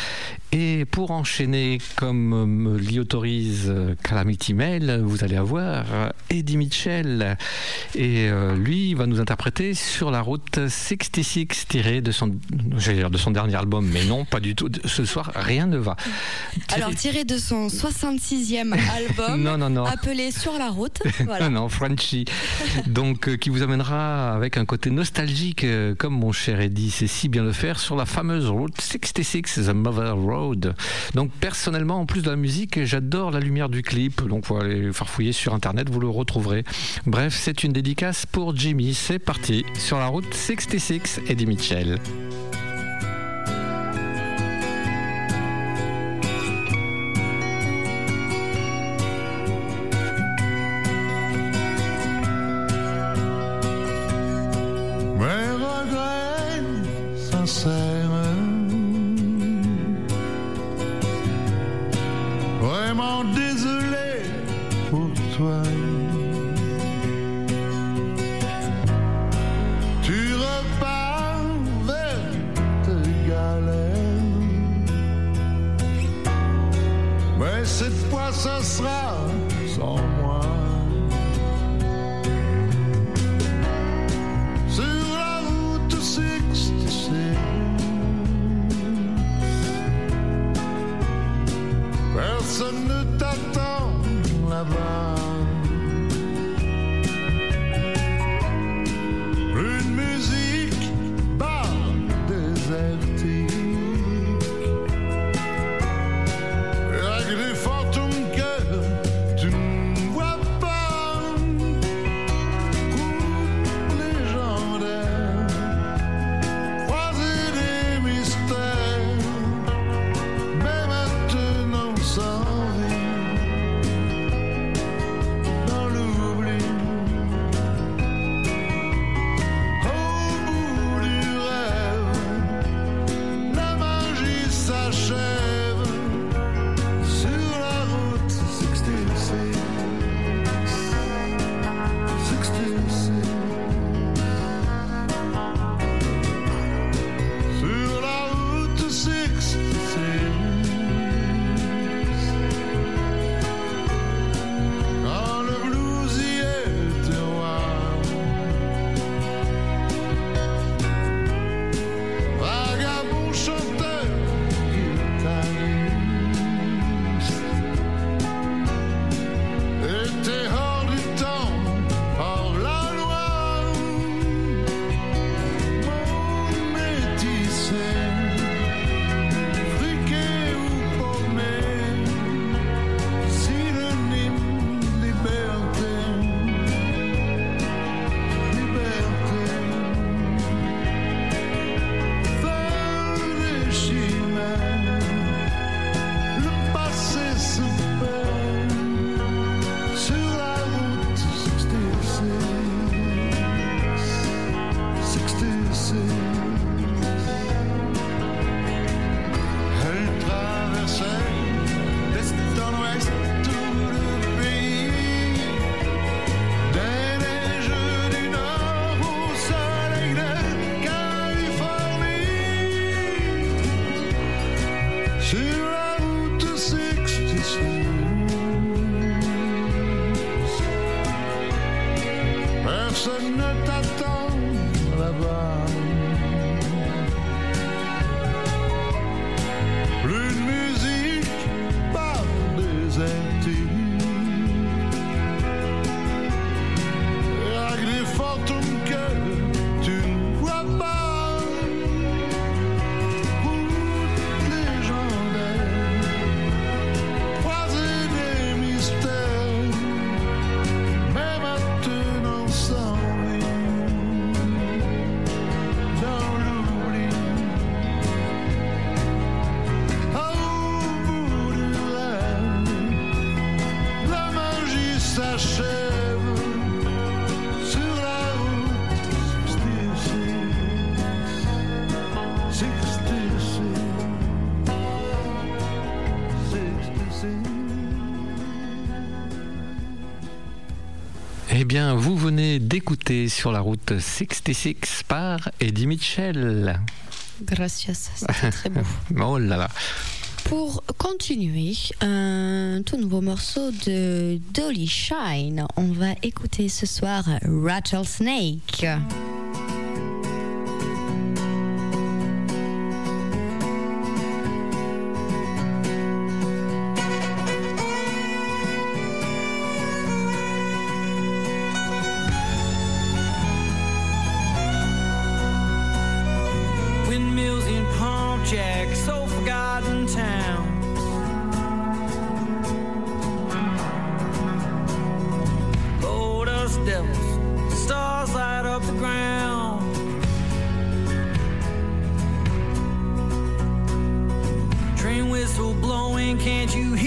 Et pour enchaîner, comme me l'y autorise euh, Calamity Mail, vous allez avoir euh, Eddie Mitchell. Et euh, lui va nous interpréter sur la route 66 tiré de son, de son dernier album, mais non, pas du tout. Ce soir, rien ne va. Alors, tiré de son 66e album, Non, non, non. appelé Sur la route. Voilà. non, Frenchy. Donc, qui vous amènera avec un côté nostalgique, comme mon cher Eddie sait si bien le faire, sur la fameuse route 66, The Mother Road. Donc, personnellement, en plus de la musique, j'adore la lumière du clip. Donc, vous allez farfouiller sur Internet, vous le retrouverez. Bref, c'est une dédicace pour Jimmy. C'est parti sur la route 66, Eddie Mitchell. Sur la route 66 par Eddie Mitchell. Gracias, c'était très beau. Oh là là. pour continuer, un tout nouveau morceau de Dolly Shine. On va écouter ce soir Rattlesnake. Can't you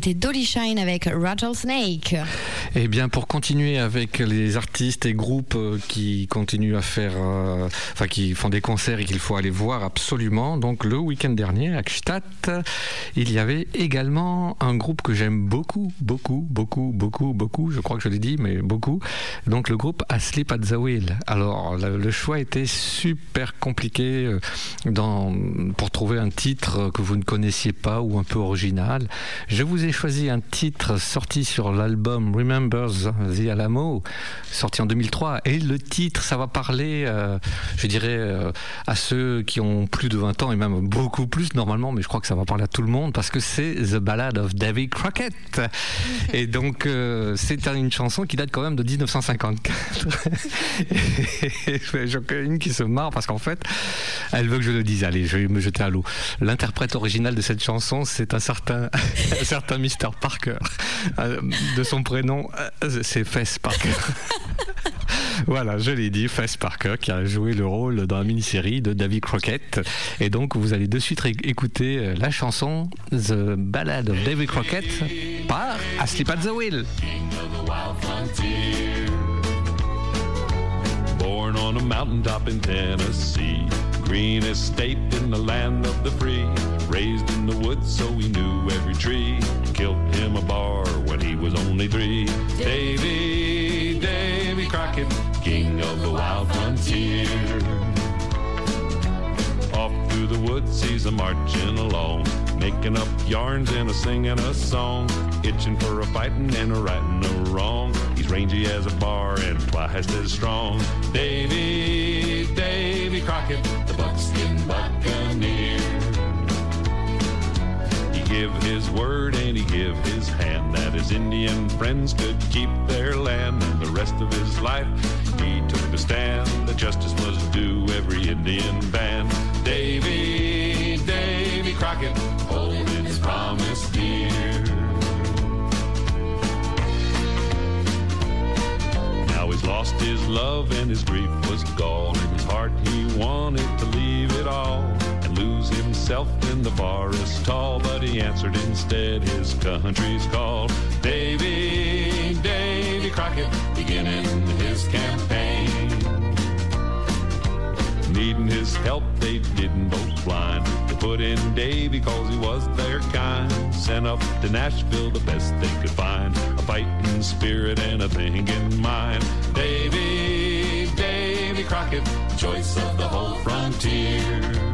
C'était Dolly Shine avec Rattlesnake. Eh bien, pour continuer avec les artistes et groupes euh, qui continuent à faire, euh, enfin, qui font des concerts et qu'il faut aller voir absolument. Donc, le week-end dernier, à Gstaad, il y avait également un groupe que j'aime beaucoup, beaucoup, beaucoup, beaucoup, beaucoup. Je crois que je l'ai dit, mais beaucoup. Donc, le groupe Asleep at the Wheel. Alors, le, choix était super compliqué euh, pour trouver un titre que vous ne connaissiez pas ou un peu original. Je vous ai choisi un titre sorti sur l'album Remember Remembers the Alamo, sorti en 2003. Et le titre, ça va parler, euh, je dirais, euh, à ceux qui ont plus de 20 ans et même beaucoup plus normalement, mais je crois que ça va parler à tout le monde parce que c'est The Ballad of Davy Crockett. Et donc, euh, c'est une chanson qui date quand même de 1954. Et J'en une qui se marre parce qu'en fait, elle veut que je le dise. Allez, je vais me jeter à l'eau. L'interprète original de cette chanson, c'est un certain, un certain Mr. Parker. De son prénom, euh, c'est Fess Parker. Voilà, je l'ai dit, Fess Parker qui a joué le rôle dans la mini-série de Davy Crockett. Et donc, vous allez de suite écouter euh, la chanson The Ballad of Davy Crockett par Asleep at the Wheel. Born on a mountaintop in Tennessee, green estate in the land of the free. Raised in the woods, so he knew every tree. Killed him a bar when he was only three. Davy, Davy Crockett, king of the wild frontier. Off through the woods, he's a marching along, making up yarns and a singing a song, itching for a fighting and a righting a wrong. Rangy as a bar and twice as strong. Davy, Davy Crockett, the buckskin buccaneer. He give his word and he give his hand that his Indian friends could keep their land and the rest of his life he took the stand that justice was due every Indian band. Davy, Davy Crockett, holding his promise dear. Lost his love and his grief was gone. In his heart he wanted to leave it all and lose himself in the forest tall. But he answered instead his country's call. Davy, Davy Crockett, beginning his campaign. Needing his help, they didn't both blind. They put in Davy cause he was their kind. Sent up to Nashville the best they could find. A fighting spirit and a thinking mind. Davy, Davy Crockett, choice of the whole frontier.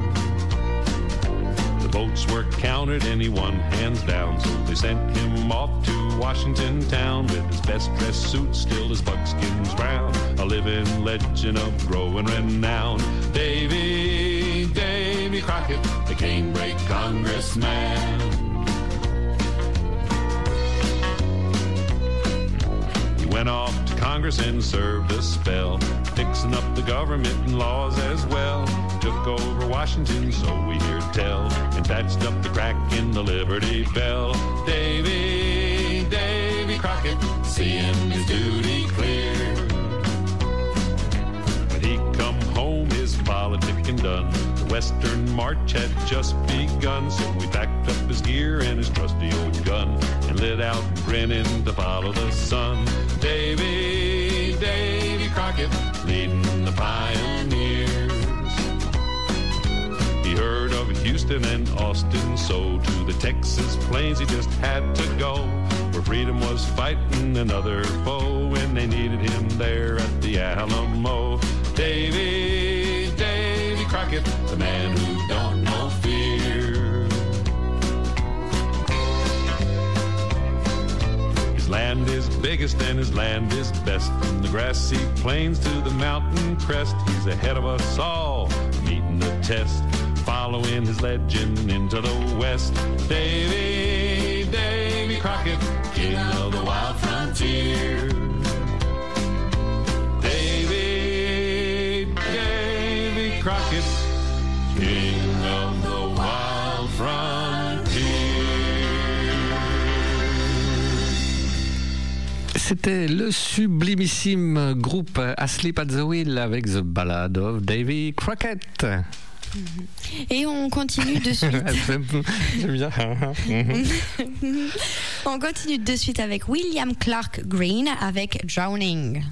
Votes were counted and he won hands down. So they sent him off to Washington town with his best dressed suit, still his buckskin's brown. A living legend of growing renown. Davy, Davy Crockett, the canebrake congressman. He went off to Congress and served a spell, fixing up the government and laws as well. Took over Washington, so we hear tell, and patched up the crack in the Liberty Bell. Davy, Davy Crockett, seeing his duty clear. When he come home, his politicking done. The Western March had just begun, so we packed up his gear and his trusty old gun and lit out grinning to follow the sun. Davy, Davy Crockett, leading the pioneers. Of Houston and Austin, so to the Texas plains he just had to go. Where freedom was fighting another foe when they needed him there at the Alamo. Davy, Davy Crockett, the man who don't know fear. His land is biggest and his land is best. From the grassy plains to the mountain crest, he's ahead of us all, meeting the test. Following his legend into the west. Davy, Davy Crockett, king of the wild frontier. Davy, Davy Crockett, king of the wild frontier. C'était le sublimissime groupe Asleep at the Wheel avec The Ballad of Davy Crockett. Et on continue de suite. Bien. on continue de suite avec William Clark Green avec Drowning.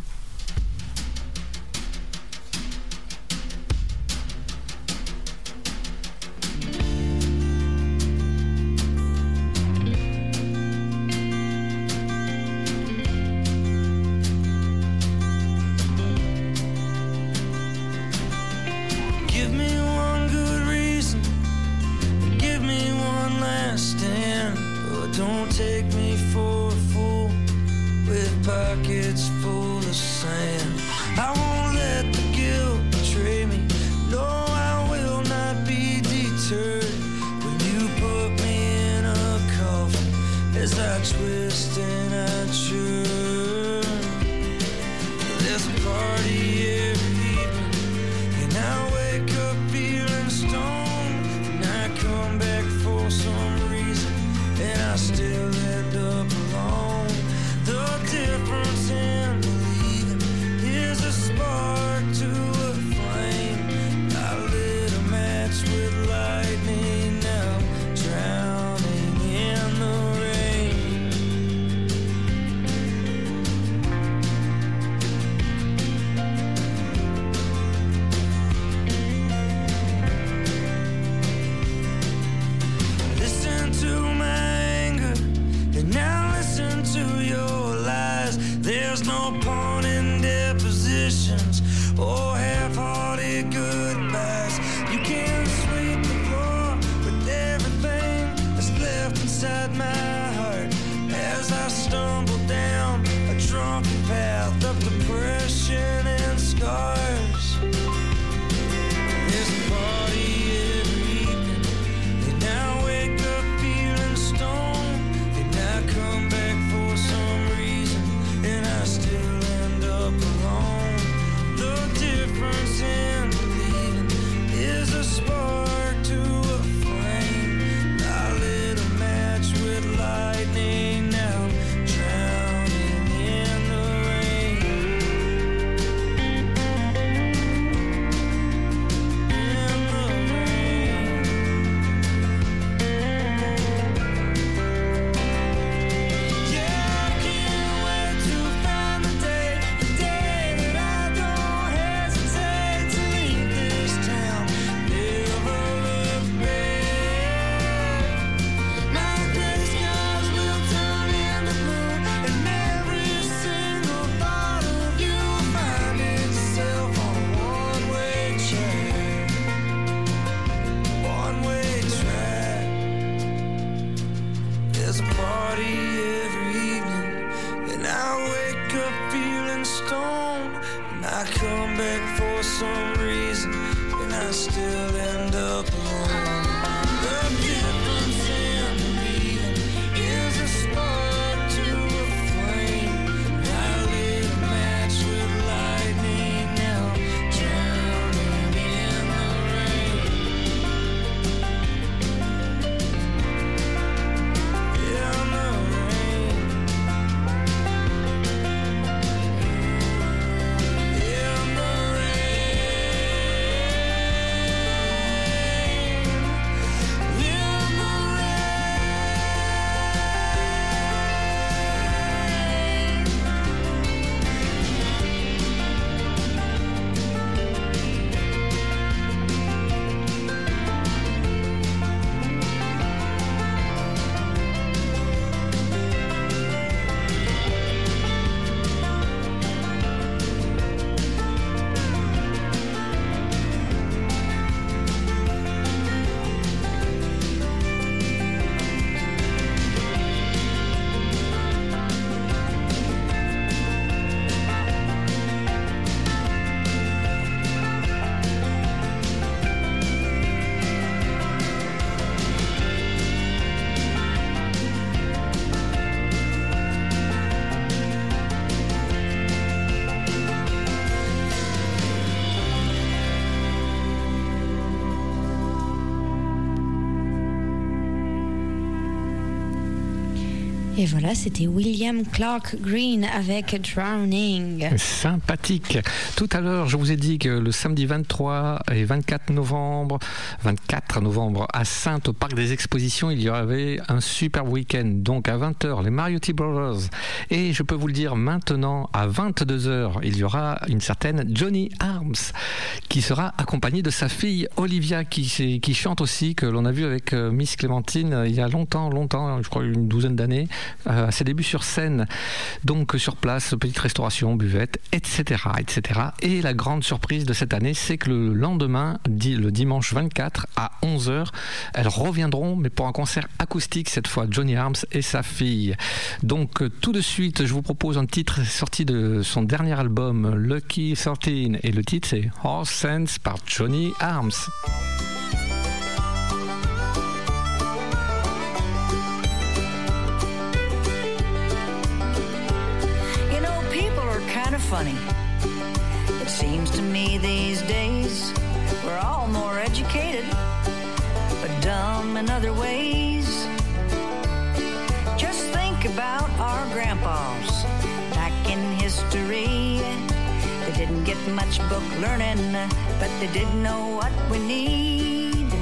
I come back for some reason, and I still end up Et voilà, c'était William Clark Green avec Drowning. Sympathique. Tout à l'heure, je vous ai dit que le samedi 23 et 24 novembre, 24 novembre à Sainte au parc des expositions, il y avait un super week-end. Donc à 20h, les Mariotti Brothers. Et je peux vous le dire maintenant, à 22h, il y aura une certaine Johnny Arms qui sera accompagnée de sa fille Olivia qui, qui chante aussi, que l'on a vu avec euh, Miss Clémentine euh, il y a longtemps, longtemps, je crois une douzaine d'années ses débuts sur scène. Donc sur place, petite restauration, buvette, etc., etc. Et la grande surprise de cette année, c'est que le lendemain, le dimanche 24 à 11h, elles reviendront, mais pour un concert acoustique cette fois, Johnny Arms et sa fille. Donc euh, tout de suite, je vous propose un titre sorti de son dernier album, Lucky 13, et le titre c'est Horse Sense par Johnny Arms. Funny. It seems to me these days we're all more educated, but dumb in other ways. Just think about our grandpas back in history. They didn't get much book learning, but they did know what we need.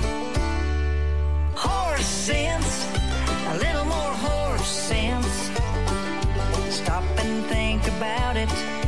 Horse sense, a little more horse sense. Stop and think about it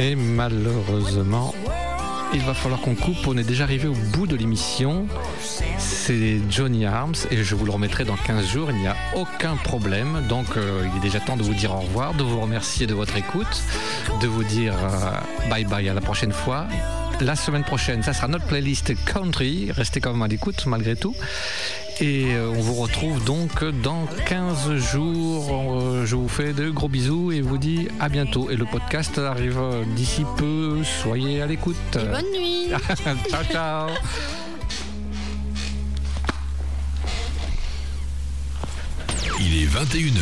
Et malheureusement, il va falloir qu'on coupe. On est déjà arrivé au bout de l'émission. C'est Johnny Arms et je vous le remettrai dans 15 jours. Il n'y a aucun problème. Donc euh, il est déjà temps de vous dire au revoir, de vous remercier de votre écoute, de vous dire euh, bye bye à la prochaine fois. La semaine prochaine, ça sera notre playlist country. Restez quand même à l'écoute malgré tout. Et euh, on vous retrouve donc dans 15 jours. Je vous fais de gros bisous et vous dis à bientôt. Et le podcast arrive d'ici peu. Soyez à l'écoute. Bonne nuit. ciao, ciao. Il est 21h.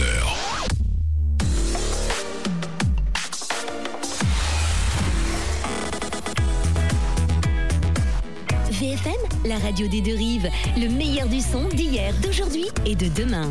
VFM, la radio des deux rives, le meilleur du son d'hier, d'aujourd'hui et de demain.